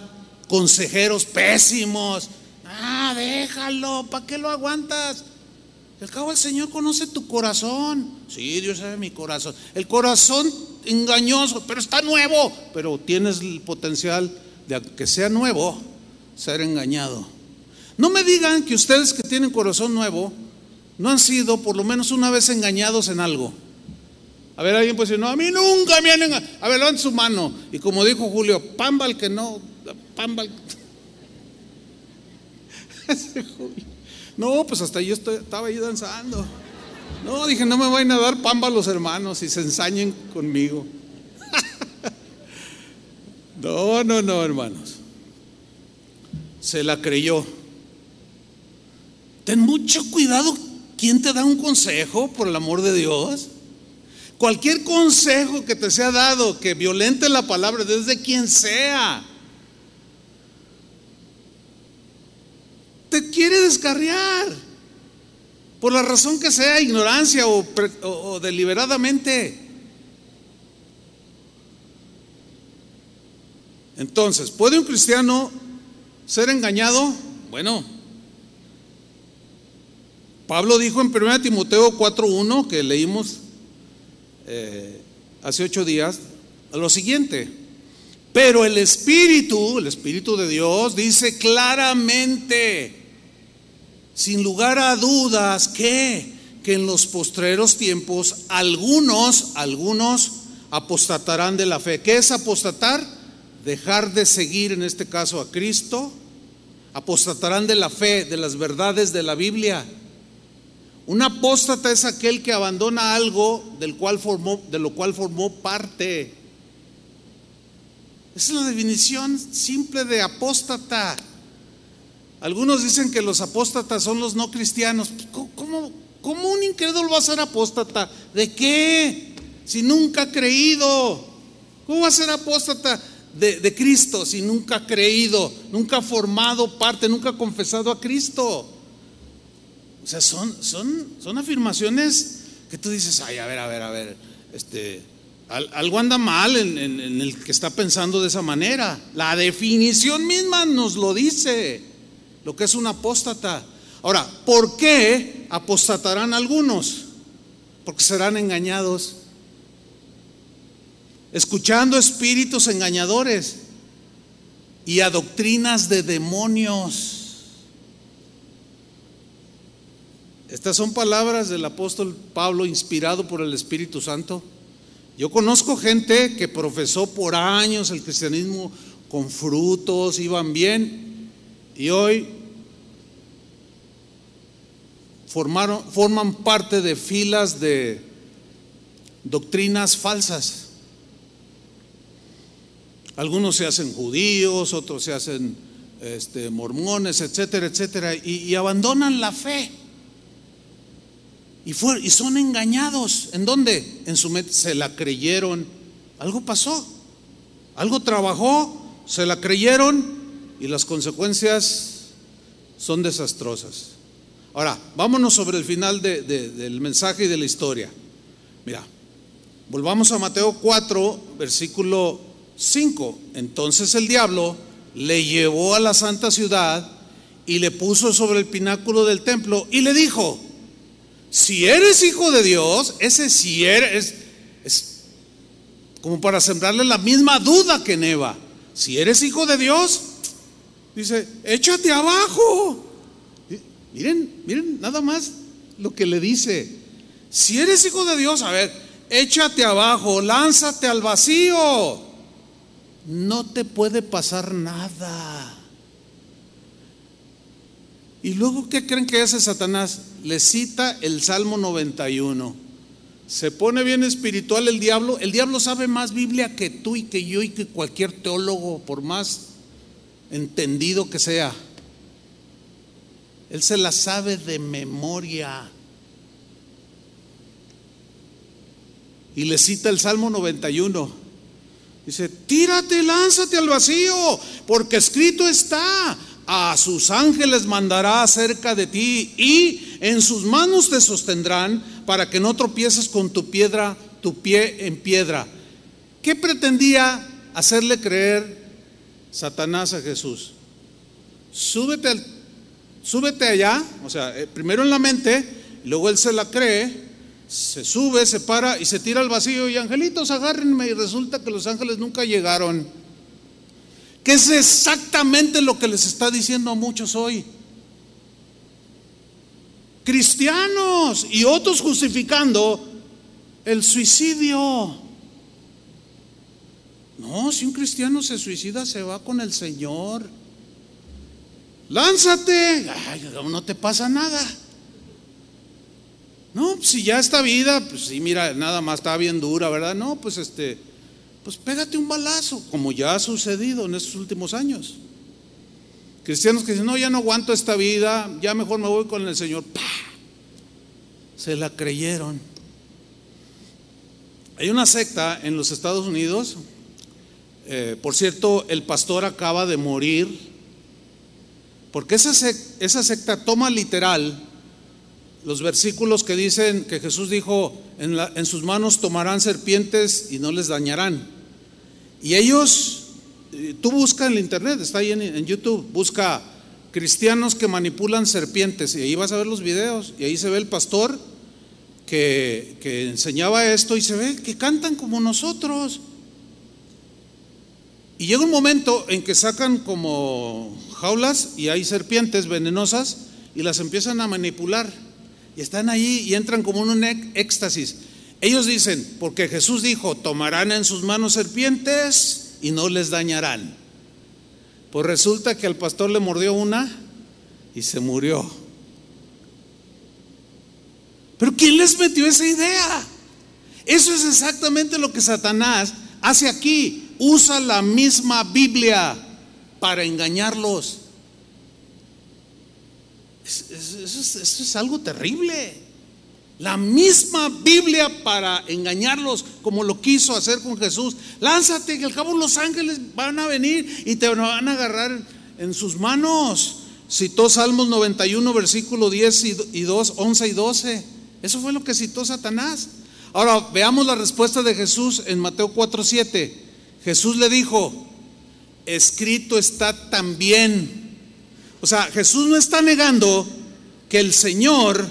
consejeros pésimos. Ah, déjalo, ¿para qué lo aguantas? Al cabo el Señor conoce tu corazón. Sí, Dios sabe mi corazón. El corazón engañoso, pero está nuevo. Pero tienes el potencial de que sea nuevo, ser engañado. No me digan que ustedes que tienen corazón nuevo, no han sido por lo menos una vez engañados en algo. A ver, alguien puede decir, no, a mí nunca me han engañado. A ver, levante su mano. Y como dijo Julio, pambal que no, pambal. no, pues hasta yo estaba ahí danzando. No, dije, no me vayan a dar pamba los hermanos y se ensañen conmigo. no, no, no, hermanos. Se la creyó. Ten mucho cuidado quién te da un consejo, por el amor de Dios. Cualquier consejo que te sea dado que violente la palabra, desde quien sea, te quiere descarriar. Por la razón que sea, ignorancia o, deliberadamente. Entonces, ¿puede un cristiano ser engañado? Bueno, Pablo dijo en 1 Timoteo 4.1 que leímos eh, hace ocho días, lo siguiente. Pero el Espíritu, el Espíritu de Dios, dice claramente, sin lugar a dudas, que, que en los postreros tiempos algunos, algunos apostatarán de la fe. ¿Qué es apostatar? Dejar de seguir, en este caso, a Cristo. Apostatarán de la fe, de las verdades de la Biblia un apóstata es aquel que abandona algo del cual formó, de lo cual formó parte. Esa es la definición simple de apóstata. Algunos dicen que los apóstatas son los no cristianos. ¿Cómo, cómo un incrédulo va a ser apóstata? ¿De qué? Si nunca ha creído. ¿Cómo va a ser apóstata de, Cristo si nunca ha creído, nunca ha formado parte, nunca ha confesado a Cristo? O sea, son, son, son afirmaciones que tú dices, ay, a ver, a ver, a ver, este, algo anda mal en, el que está pensando de esa manera. La definición misma nos lo dice, lo que es un apóstata. Ahora, ¿por qué apostatarán algunos? Porque serán engañados, escuchando espíritus engañadores y a doctrinas de demonios. Estas son palabras del apóstol Pablo inspirado por el Espíritu Santo. Yo conozco gente que profesó por años el cristianismo con frutos, iban bien, y hoy formaron, forman parte de filas de doctrinas falsas. Algunos se hacen judíos, otros se hacen este, mormones, etcétera, etcétera, y abandonan la fe. Y, y son engañados. ¿En dónde? En su mente. Se la creyeron. Algo pasó. Algo trabajó. Se la creyeron. Y las consecuencias son desastrosas. Ahora, vámonos sobre el final del mensaje y de la historia. Mira, volvamos a Mateo 4, versículo 5. Entonces el diablo le llevó a la santa ciudad y le puso sobre el pináculo del templo y le dijo, si eres hijo de Dios, ese si eres, es, como para sembrarle la misma duda que Neva. Si eres hijo de Dios, dice, échate abajo. Miren, miren, nada más lo que le dice. Si eres hijo de Dios, a ver, échate abajo, lánzate al vacío. No te puede pasar nada. ¿Y luego qué creen que hace Satanás? Le cita el Salmo 91. Se pone bien espiritual el diablo. El diablo sabe más Biblia que tú y que yo y que cualquier teólogo, por más entendido que sea. Él se la sabe de memoria. Y le cita el Salmo 91. Dice, tírate, lánzate al vacío, porque escrito está, a sus ángeles mandará acerca de ti y en sus manos te sostendrán para que no tropieces con tu piedra, tu pie en piedra. ¿Qué pretendía hacerle creer Satanás a Jesús? Súbete, súbete allá, o sea, eh, primero en la mente, luego él se la cree, se sube, se para y se tira al vacío y angelitos agárrenme y resulta que los ángeles nunca llegaron que es exactamente lo que les está diciendo a muchos hoy. Cristianos y otros justificando El suicidio. No, si un cristiano se suicida, se va con el Señor. Lánzate. No te pasa nada. No, si ya esta vida, pues sí, mira, nada más está bien dura, ¿verdad? No, pues este, pues pégate un balazo, como ya ha sucedido en estos últimos años. Cristianos que dicen, no, ya no aguanto esta vida, ya mejor me voy con el Señor. Se la creyeron. Hay una secta en los Estados Unidos, eh, por cierto, el pastor acaba de morir, porque esa, esa secta toma literal los versículos que dicen que Jesús dijo, en, en, sus manos tomarán serpientes y no les dañarán. Y ellos, eh, tú busca en el internet, está ahí en, YouTube, busca cristianos que manipulan serpientes y ahí vas a ver los videos y ahí se ve el pastor que enseñaba esto y se ve que cantan como nosotros. Y llega un momento en que sacan como jaulas y hay serpientes venenosas y las empiezan a manipular. Y están ahí y entran como en un éxtasis. Ellos dicen, porque Jesús dijo, tomarán en sus manos serpientes y no les dañarán. Pues resulta que al pastor le mordió una y se murió. Pero ¿quién les metió esa idea? Eso es exactamente lo que Satanás hace aquí. Usa la misma Biblia para engañarlos. Eso es, algo terrible. La misma Biblia para engañarlos, como lo quiso hacer con Jesús. Lánzate, que al cabo los ángeles van a venir y te van a agarrar en sus manos. Citó Salmos 91, versículo 10 y 2, 11 y 12. Eso fue lo que citó Satanás. Ahora veamos la respuesta de Jesús en Mateo 4, 7. Jesús le dijo, escrito está también o sea, Jesús no está negando que el Señor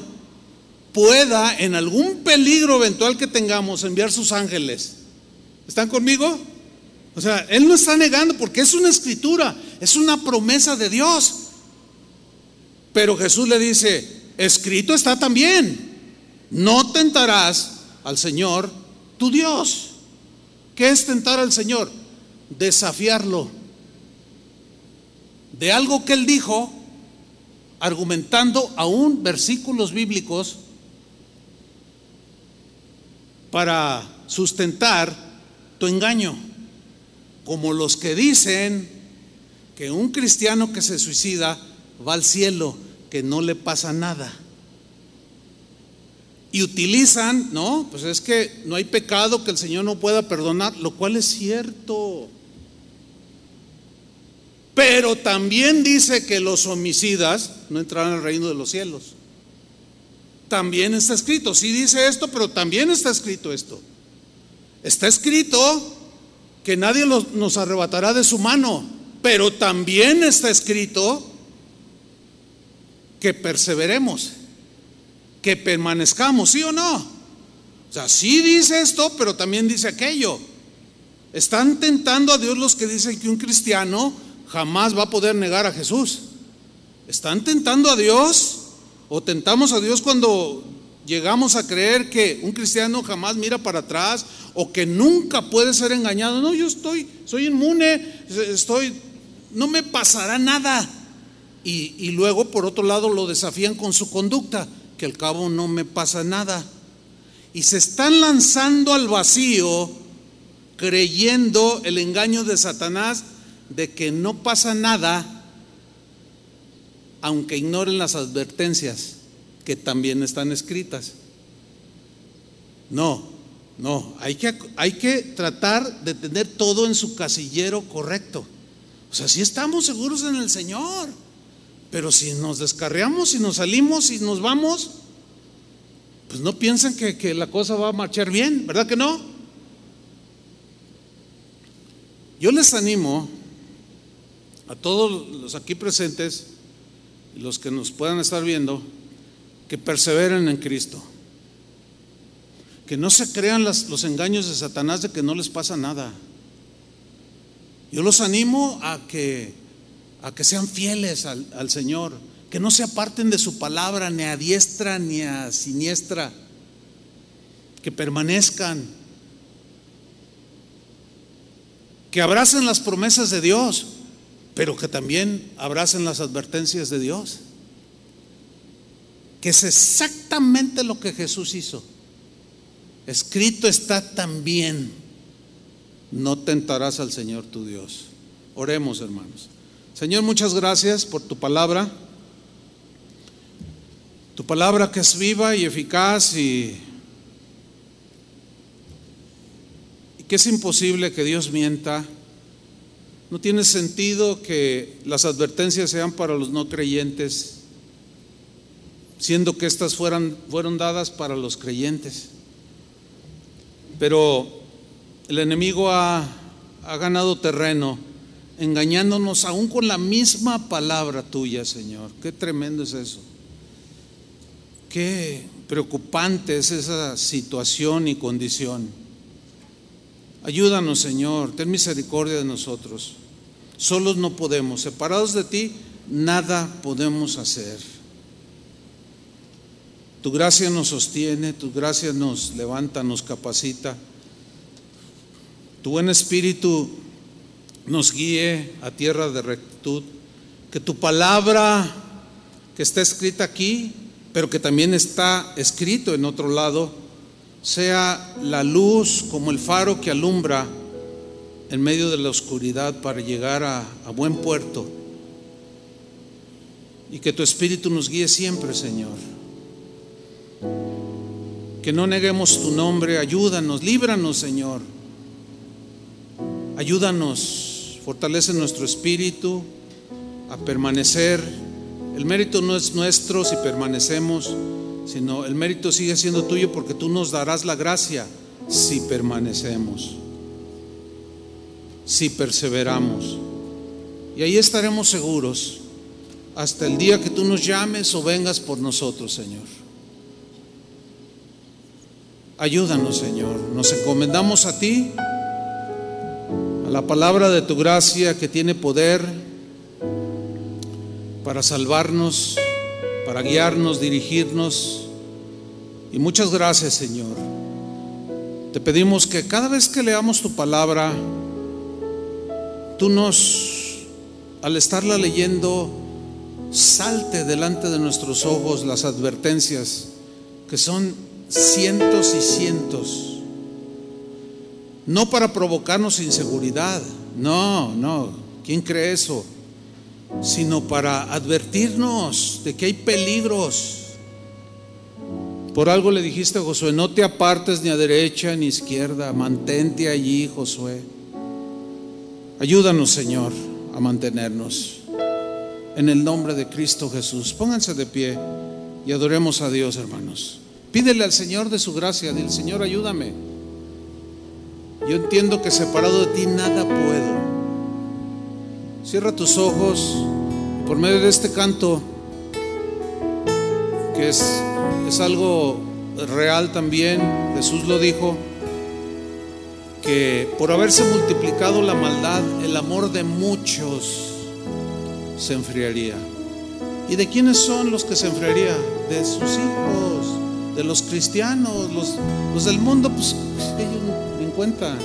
pueda, en algún peligro eventual que tengamos, enviar sus ángeles. ¿Están conmigo? O sea, Él no está negando porque es una escritura, es una promesa de Dios. Pero Jesús le dice, escrito está también, no tentarás al Señor tu Dios. ¿Qué es tentar al Señor? Desafiarlo de algo que él dijo, argumentando aún versículos bíblicos para sustentar tu engaño, como los que dicen que un cristiano que se suicida va al cielo, que no le pasa nada. Y utilizan, no, pues es que no hay pecado que el Señor no pueda perdonar, lo cual es cierto. Pero también dice que los homicidas no entrarán al reino de los cielos. También está escrito, sí dice esto, pero también está escrito esto. Está escrito que nadie nos arrebatará de su mano, pero también está escrito que perseveremos, que permanezcamos, ¿sí o no? O sea, sí dice esto, pero también dice aquello. Están tentando a Dios los que dicen que un cristiano jamás va a poder negar a Jesús. ¿Están tentando a Dios? ¿O tentamos a Dios cuando llegamos a creer que un cristiano jamás mira para atrás o que nunca puede ser engañado? No, yo estoy, soy inmune, estoy, no me pasará nada. Y, y luego, por otro lado, lo desafían con su conducta, que al cabo no me pasa nada. Y se están lanzando al vacío creyendo el engaño de Satanás de que no pasa nada aunque ignoren las advertencias que también están escritas. No, no, hay que, hay que tratar de tener todo en su casillero correcto. O sea, si estamos seguros en el Señor, pero si nos descarriamos y nos salimos y nos vamos, pues no piensen que, que la cosa va a marchar bien, ¿verdad que no? Yo les animo a todos los aquí presentes los que nos puedan estar viendo, que perseveren en Cristo. Que no se crean los engaños de Satanás de que no les pasa nada. Yo los animo a que, a que sean fieles al, al Señor, que no se aparten de su palabra ni a diestra ni a siniestra. que permanezcan, que abracen las promesas de Dios, pero que también abracen las advertencias de Dios. Que es exactamente lo que Jesús hizo. Escrito está también, no tentarás al Señor tu Dios. Oremos, hermanos. Señor, muchas gracias por tu palabra. Tu palabra que es viva y eficaz y, que es imposible que Dios mienta. No tiene sentido que las advertencias sean para los no creyentes, siendo que estas fueran, fueron dadas para los creyentes. Pero el enemigo ha, ha ganado terreno, engañándonos aún con la misma palabra tuya, Señor. Qué tremendo es eso. Qué preocupante es esa situación y condición. Ayúdanos, Señor, ten misericordia de nosotros. Solos no podemos, separados de ti, nada podemos hacer. Tu gracia nos sostiene, tu gracia nos levanta, nos capacita. Tu buen espíritu nos guíe a tierra de rectitud. Que tu palabra que está escrita aquí pero que también está escrito en otro lado, sea la luz como el faro que alumbra en medio de la oscuridad para llegar a, buen puerto. Y que tu Espíritu nos guíe siempre, Señor. Que no neguemos tu nombre, ayúdanos, líbranos, Señor. Ayúdanos, fortalece nuestro espíritu a permanecer el mérito no es nuestro si permanecemos, sino el mérito sigue siendo tuyo porque tú nos darás la gracia si permanecemos, si perseveramos. Y ahí estaremos seguros hasta el día que tú nos llames o vengas por nosotros, Señor. Ayúdanos, Señor. Nos encomendamos a ti, la palabra de tu gracia que tiene poder para salvarnos, para guiarnos, dirigirnos. Y muchas gracias, Señor. Te pedimos que cada vez que leamos tu palabra, tú nos, al estarla leyendo, salte delante de nuestros ojos las advertencias, que son cientos y cientos. No para provocarnos inseguridad, no, no, ¿quién cree eso? sino para advertirnos de que hay peligros. Por algo le dijiste a Josué, no te apartes ni a derecha ni a izquierda, mantente allí, Josué. Ayúdanos, Señor, a mantenernos. En el nombre de Cristo Jesús. Pónganse de pie y adoremos a Dios, hermanos. Pídele al Señor de su gracia, dile, Señor, ayúdame. Yo entiendo que separado de ti nada puedo. Cierra tus ojos por medio de este canto, que es, es algo real también. Jesús lo dijo, que por haberse multiplicado la maldad, el amor de muchos se enfriaría. ¿Y de quiénes son los que se enfriaría? De sus hijos, de los cristianos, los, los del mundo, pues en cuenta.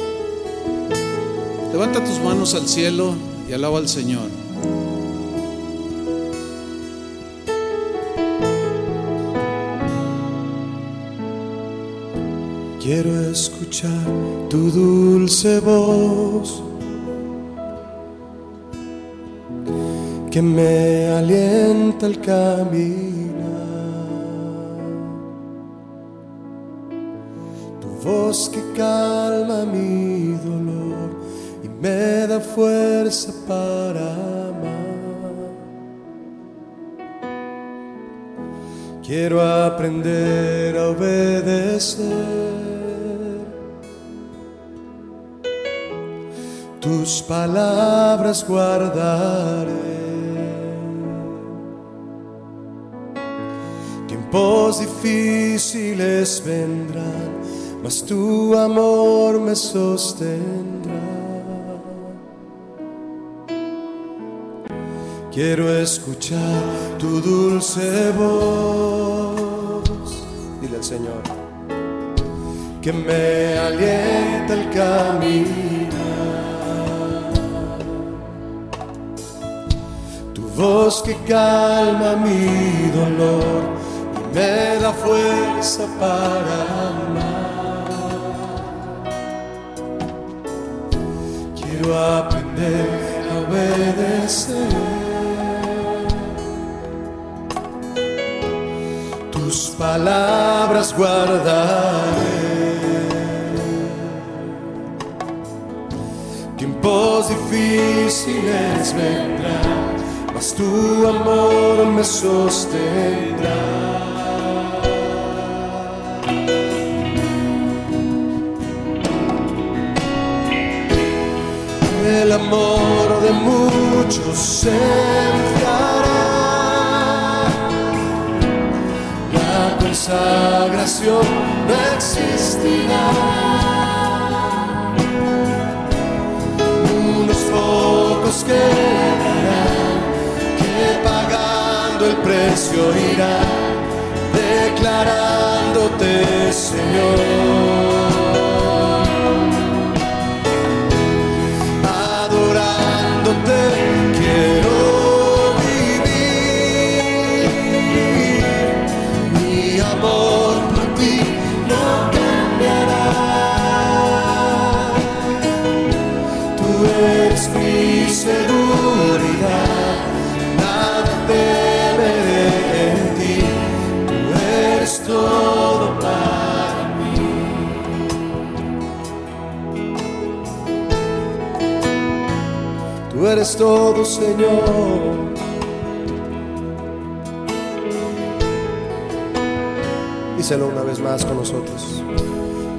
Levanta tus manos al cielo y alaba al Señor. Quiero escuchar tu dulce voz que me alienta al caminar. Que calma mi dolor me da fuerza para amar. Quiero aprender a obedecer tus palabras guardaré. Tiempos difíciles vendrán, mas tu amor me sostendrá. Quiero escuchar tu dulce voz. Dile al Señor. que me alienta el camino. Tu voz que calma mi dolor y me da fuerza para amar. Aprender a obedecer. Tus palabras guardaré. Tiempos difíciles vendrán, mas tu amor me sostendrá. El amor de muchos se enfriará. La consagración no existirá. Unos pocos quedarán que pagando el precio irán declarándote Señor. Todo, Señor. Díselo una vez más con nosotros.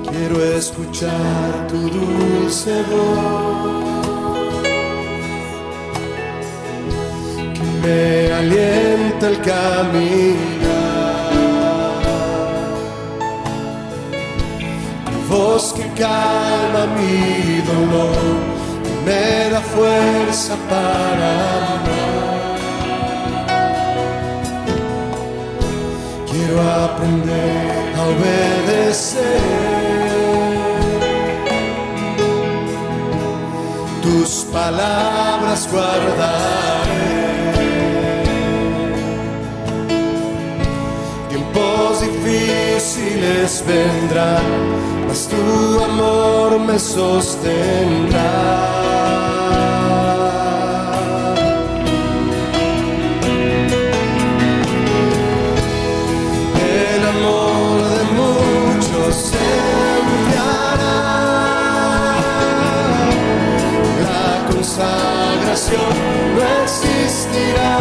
Quiero escuchar tu dulce voz que me alienta el caminar. Tu voz que calma mi dolor me da fuerza para amar. Quiero aprender a obedecer tus palabras guardaré. Tiempos difíciles vendrán, mas tu amor me sostendrá. No existirá.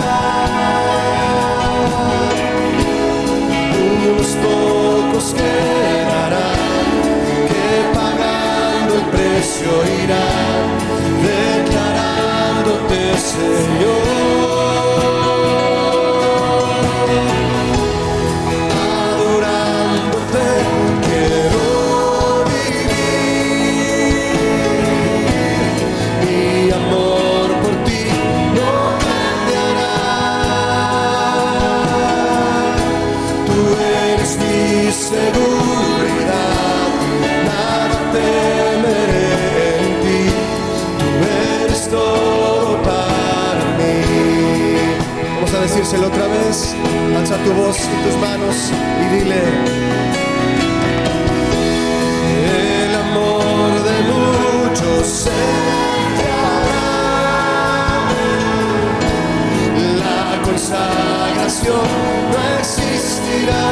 Unos pocos quedarán que pagando el precio irán declarándote Señor. Decírselo otra vez. Alza tu voz y tus manos y dile. El amor de muchos se enfriará. La consagración no existirá.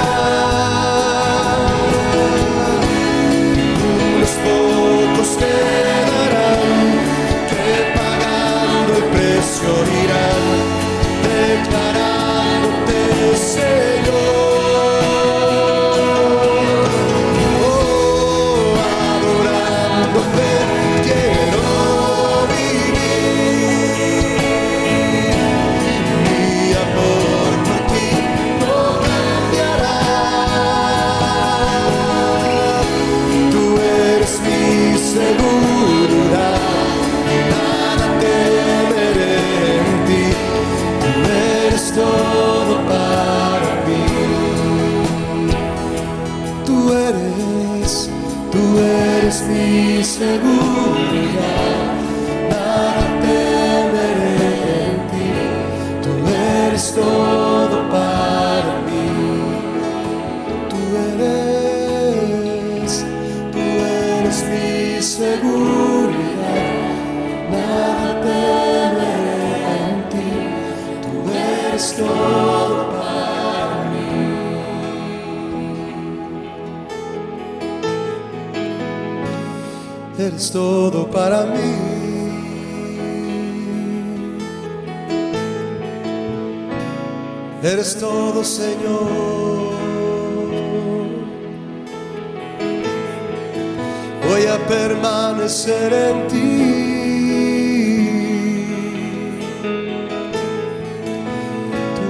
Eres todo para mí. Eres todo, Señor. Voy a permanecer en ti.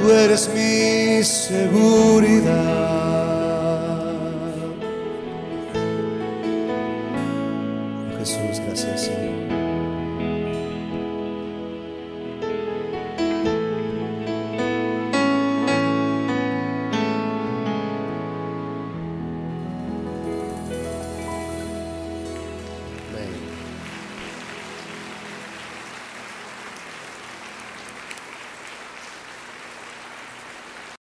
Tú eres mi seguridad.